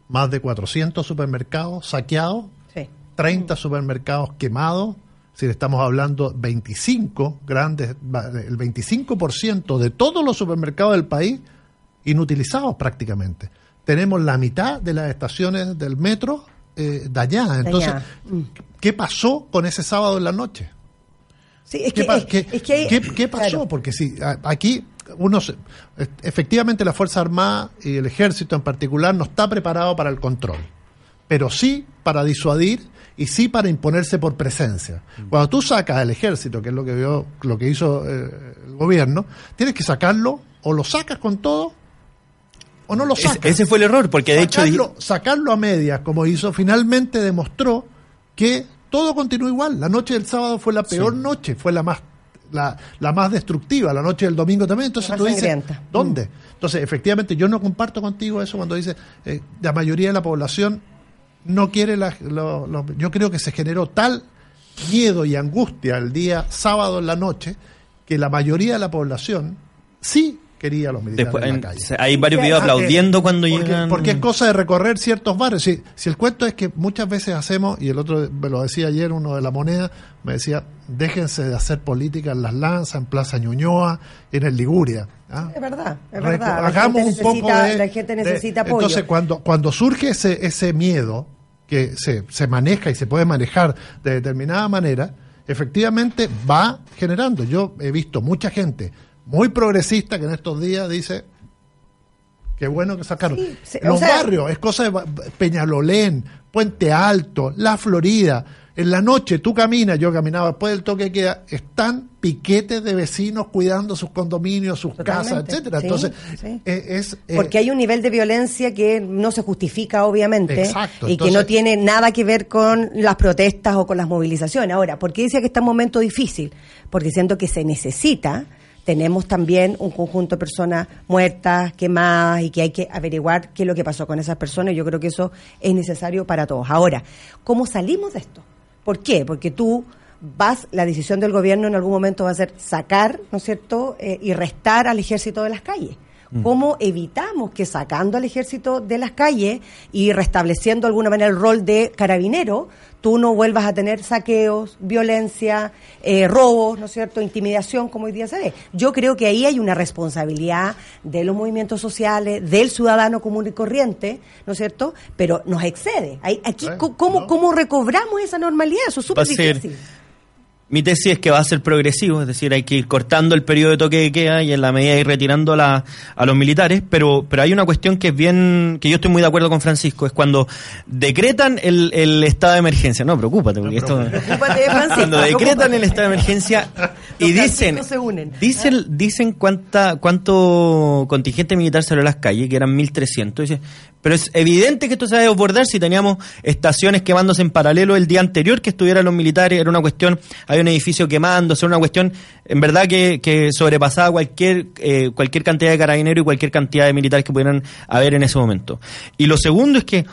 Más de 400 supermercados saqueados, 30 supermercados quemados, si estamos hablando 25 grandes, el 25% de todos los supermercados del país inutilizados prácticamente. Tenemos la mitad de las estaciones del metro eh, allá. Entonces, ¿qué pasó con ese sábado en la noche? Sí, es ¿Qué, que, pasó? Porque si aquí uno efectivamente la Fuerza Armada y el Ejército en particular no está preparado para el control, pero sí para disuadir y sí para imponerse por presencia. Cuando tú sacas al ejército, que es lo que vio, lo que hizo eh, el gobierno, tienes que sacarlo o lo sacas con todo o no lo saca. ese fue el error, porque de hecho... Sacarlo a medias, como hizo, finalmente demostró que todo continuó igual. La noche del sábado fue la peor noche, fue la más la, la, más destructiva, la noche del domingo también. Entonces tú dices, ¿dónde? Entonces, efectivamente, yo no comparto contigo eso cuando dice eh, la mayoría de la población no quiere la, yo creo que se generó tal miedo y angustia el día sábado en la noche que la mayoría de la población sí quería los militares en la calle. Hay varios videos aplaudiendo cuando llegan. Porque es cosa de recorrer ciertos barrios. Si, si el cuento es que muchas veces hacemos, y el otro me lo decía ayer uno de la moneda, me decía, déjense de hacer política en Las Lanzas, en Plaza Ñuñoa, en el Liguria. ¿ah? Es verdad, es verdad. Hagamos un poco de. La gente necesita apoyo. Entonces, cuando, cuando surge ese, ese miedo que se, se maneja y se puede manejar de determinada manera, efectivamente va generando. Yo he visto mucha gente muy progresista que en estos días dice qué bueno que sacaron. Los barrios, es cosa de Peñalolén, Puente Alto, La Florida. En la noche tú caminas, yo caminaba después del toque que queda, están piquetes de vecinos cuidando sus condominios, sus casas, etcétera. Entonces, eh, es, eh, porque hay un nivel de violencia que no se justifica obviamente y que no tiene nada que ver con las protestas o con las movilizaciones. Ahora, ¿por qué decía que está un momento difícil? Porque siento que se necesita tenemos también un conjunto de personas muertas, quemadas y que hay que averiguar qué es lo que pasó con esas personas. Yo creo que eso es necesario para todos. Ahora, ¿cómo salimos de esto? ¿Por qué? Porque tú vas, la decisión del gobierno en algún momento va a ser sacar, ¿no es cierto?, eh, y restar al ejército de las calles. Mm. ¿Cómo evitamos que sacando al ejército de las calles y restableciendo de alguna manera el rol de carabinero, tú no vuelvas a tener saqueos, violencia, eh, robos, ¿no es cierto?, intimidación, como hoy día se ve. Yo creo que ahí hay una responsabilidad de los movimientos sociales, del ciudadano común y corriente, ¿no es cierto?, pero nos excede. Aquí, ¿cómo, ¿cómo recobramos esa normalidad? Eso es súper difícil. Mi tesis es que va a ser progresivo, es decir, hay que ir cortando el periodo de toque de queda y en la medida de ir retirando la, a los militares, pero, pero hay una cuestión que es bien, que yo estoy muy de acuerdo con Francisco, es cuando decretan el, el estado de emergencia, no, preocúpate, porque esto, cuando decretan el estado de emergencia y dicen, dicen, dicen cuánta, cuánto contingente militar salió a las calles, que eran 1.300, dice, pero es evidente que esto se va a desbordar si teníamos estaciones quemándose en paralelo el día anterior que estuvieran los militares. Era una cuestión, hay un edificio quemándose, una cuestión en verdad que, que sobrepasaba cualquier, eh, cualquier cantidad de carabineros y cualquier cantidad de militares que pudieran haber en ese momento. Y lo segundo es que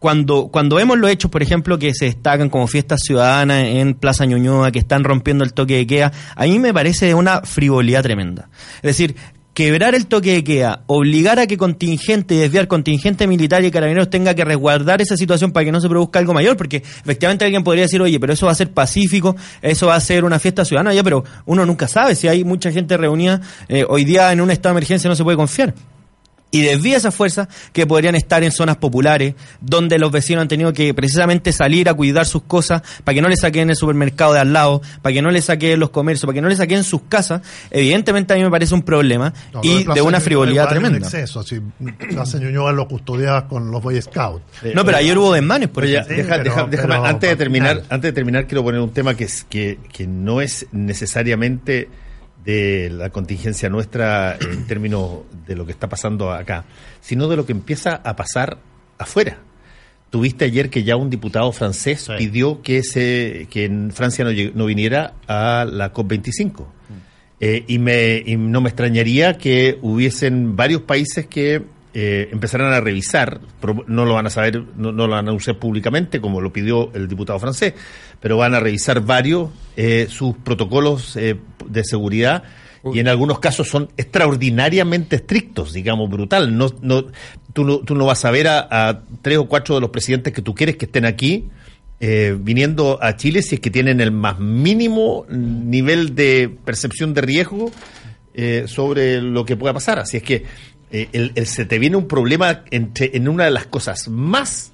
cuando, cuando vemos los hechos, por ejemplo, que se destacan como fiestas ciudadanas en Plaza Ñuñoa, que están rompiendo el toque de queda, a mí me parece una frivolidad tremenda. Es decir, quebrar el toque de queda, obligar a que contingente y desviar contingente militar y carabineros tenga que resguardar esa situación para que no se produzca algo mayor, porque efectivamente alguien podría decir, oye, pero eso va a ser pacífico, eso va a ser una fiesta ciudadana, pero uno nunca sabe si hay mucha gente reunida eh, hoy día en un estado de emergencia no se puede confiar y desvía esas fuerzas que podrían estar en zonas populares, donde los vecinos han tenido que precisamente salir a cuidar sus cosas para que no les saquen el supermercado de al lado, para que no les saquen los comercios, para que no les saquen sus casas. Evidentemente a mí me parece un problema y de una frivolidad tremenda. Exceso, si la señora lo custodiaba con los Boy Scouts. No, pero ayer hubo desmanes, por ejemplo. déjame, antes de terminar, antes de terminar quiero poner un tema que es que, que no es necesariamente de la contingencia nuestra en términos de lo que está pasando acá, sino de lo que empieza a pasar afuera. Tuviste ayer que ya un diputado francés pidió que se que en Francia no, no viniera a la COP25. Mm. Eh, y, me, y no me extrañaría que hubiesen varios países que eh, empezarán a revisar, no lo van a saber, no, lo van a usar públicamente como lo pidió el diputado francés, pero van a revisar varios eh, sus protocolos eh, de seguridad y en algunos casos son extraordinariamente estrictos, digamos, brutal. No, no, tú, no, tú no vas a ver a, tres o cuatro de los presidentes que tú quieres que estén aquí viniendo a Chile si es que tienen el más mínimo nivel de percepción de riesgo sobre lo que pueda pasar. Así es que eh, el, se te viene un problema entre, en una de las cosas más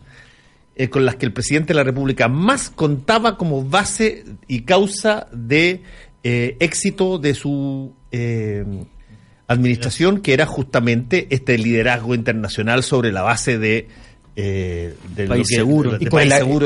eh, con las que el presidente de la República más contaba como base y causa de eh, éxito de su administración, que era justamente este liderazgo internacional sobre la base de eh, del país seguro. y con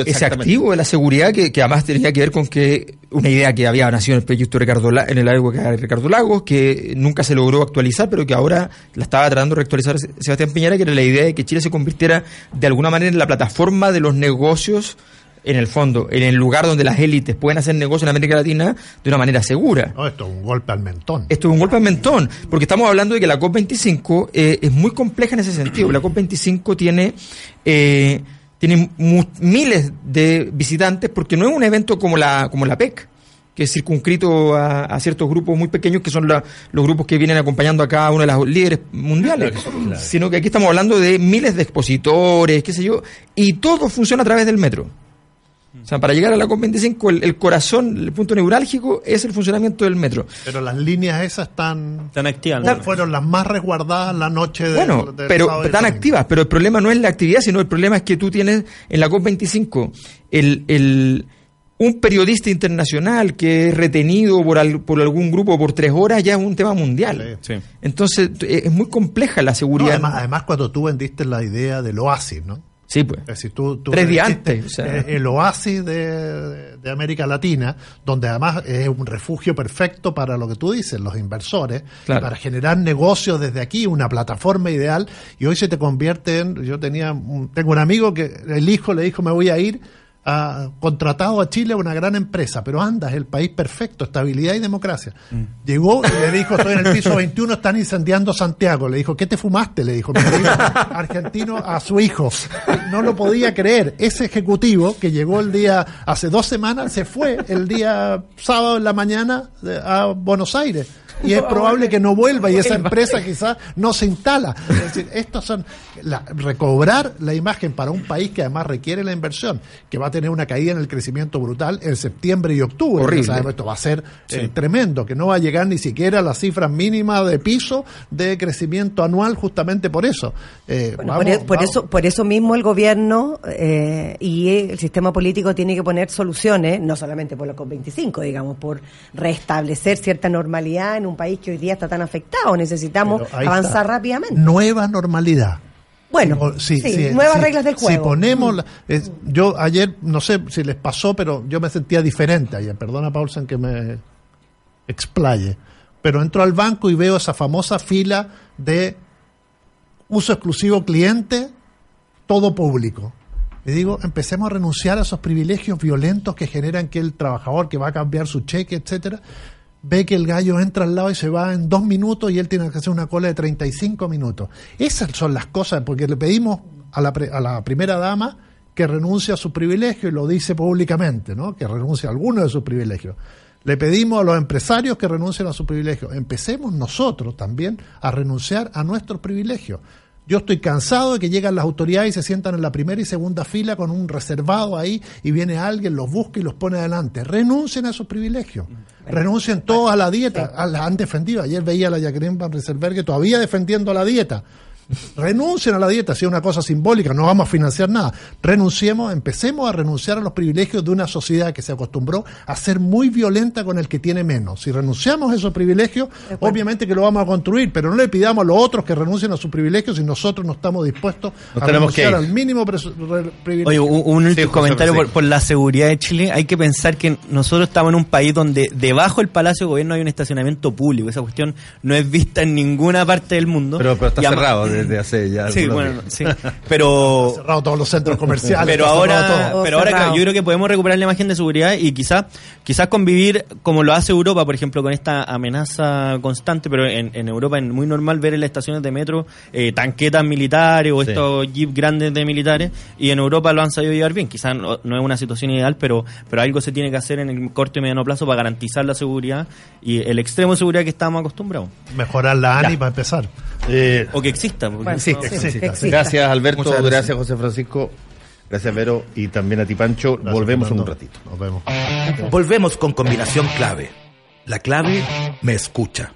ese activo de la seguridad que, además tenía que ver con que una idea que había nacido en el proyecto Ricardo en el de Ricardo Lagos, que nunca se logró actualizar, pero que ahora la estaba tratando de reactualizar Sebastián Piñera, que era la idea de que Chile se convirtiera de alguna manera en la plataforma de los negocios en el fondo, en el lugar donde las élites pueden hacer negocio en América Latina de una manera segura. No, esto es un golpe al mentón. Esto es un golpe al mentón, porque estamos hablando de que la COP25 eh, es muy compleja en ese sentido. La COP25 tiene, eh, tiene miles de visitantes porque no es un evento como la, como la PEC que es circunscrito a, ciertos grupos muy pequeños que son los grupos que vienen acompañando a cada uno de los líderes mundiales, sino que aquí estamos hablando de miles de expositores, qué sé yo, y todo funciona a través del metro. O sea, para llegar a la COP25, el, corazón, el punto neurálgico es el funcionamiento del metro. Pero las líneas esas están, están activas. Fueron las más resguardadas la noche de Bueno, pero están activas, pero el problema no es la actividad, sino el problema es que tú tienes en la COP25 el, el, un periodista internacional que es retenido por, por algún grupo por tres horas ya es un tema mundial. Entonces, es muy compleja la seguridad. además, además, cuando tú vendiste la idea del oasis, ¿no? Sí, pues. Tres días antes. El oasis de, América Latina, donde además es un refugio perfecto para lo que tú dices, los inversores, para generar negocios desde aquí, una plataforma ideal, y hoy se te convierte en. Yo tenía tengo un amigo que el hijo le dijo: Me voy a ir ha contratado a Chile una gran empresa, pero anda, es el país perfecto, estabilidad y democracia. Mm. Llegó y le dijo, estoy en el piso 21, están incendiando Santiago. Le dijo, ¿qué te fumaste? Le dijo, argentino a su hijo. No lo podía creer. Ese ejecutivo que llegó el día, hace dos semanas, se fue el día sábado en la mañana a Buenos Aires y es probable que no vuelva y esa empresa quizás no se instala. Es decir, estos son la, recobrar la imagen para un país que además requiere la inversión, que va a tener una caída en el crecimiento brutal en septiembre y octubre. Horrible. esto va a ser eh, tremendo, que no va a llegar ni siquiera a la cifra mínima de piso de crecimiento anual justamente por eso. Eh, e, por, eso por eso mismo el gobierno eh, y el sistema político tiene que poner soluciones, no solamente por la COP25, digamos, por restablecer cierta normalidad en un país que hoy día está tan afectado. Necesitamos avanzar rápidamente. Nueva normalidad. Bueno, sí, nuevas reglas del juego. Si ponemos, yo ayer, no sé si les pasó, pero yo me sentía diferente ayer. Perdona, Paulsen, que me explaye. Pero entro al banco y veo esa famosa fila de uso exclusivo cliente, todo público. Y digo, empecemos a renunciar a esos privilegios violentos que generan que el trabajador que va a cambiar su cheque, etcétera, ve que el gallo entra al lado y se va en dos minutos y él tiene que hacer una cola de 35 minutos. Esas son las cosas, porque le pedimos a la, a la primera dama que renuncie a su privilegio y lo dice públicamente, ¿no? que renuncie a alguno de sus privilegios. Le pedimos a los empresarios que renuncien a sus privilegios. Empecemos nosotros también a renunciar a nuestros privilegios. Yo estoy cansado de que llegan las autoridades y se sientan en la primera y segunda fila con un reservado ahí y viene alguien, los busca y los pone adelante. Renuncien a esos privilegios. Renuncien todos a la dieta. Ah, La han defendido. Ayer veía a la Jacqueline Van Rieselberghe todavía defendiendo la dieta. Renuncien a la dieta, si es una cosa simbólica, no vamos a financiar nada. Renunciemos, empecemos a renunciar a los privilegios de una sociedad que se acostumbró a ser muy violenta con el que tiene menos. Si renunciamos a esos privilegios, obviamente que lo vamos a construir, pero no le pidamos a los otros que renuncien a sus privilegios si nosotros no estamos dispuestos Nos a tenemos que renunciar al mínimo re- Oye, privilegio. un, un último comentario por, la seguridad de Chile. Hay que pensar que nosotros estamos en un país donde debajo del Palacio de Gobierno hay un estacionamiento público. Esa cuestión no es vista en ninguna parte del mundo. Pero, pero está Y cerrado desde hace ya. Sí, bueno, días. sí. Pero, cerrado todos los centros comerciales. pero ahora, pero ahora cerrado. yo creo que podemos recuperar la imagen de seguridad y quizás quizás convivir como lo hace Europa, por ejemplo, con esta amenaza constante, pero en, en Europa es muy normal ver en las estaciones de metro eh, tanquetas militares o Sí. estos jeeps grandes de militares y en Europa lo han sabido llevar bien. Quizás no, no es una situación ideal, pero, pero algo se tiene que hacer en el corto y mediano plazo para garantizar la seguridad y el extremo de seguridad que estamos acostumbrados. Mejorar la ANI para empezar. Eh, O que exista. Bueno, sí. Gracias, Alberto. Gracias. gracias. José Francisco. Gracias, Vero. Y también a ti, Pancho. Gracias, Volvemos en un ratito. Nos vemos. Volvemos con combinación clave. La clave me escucha.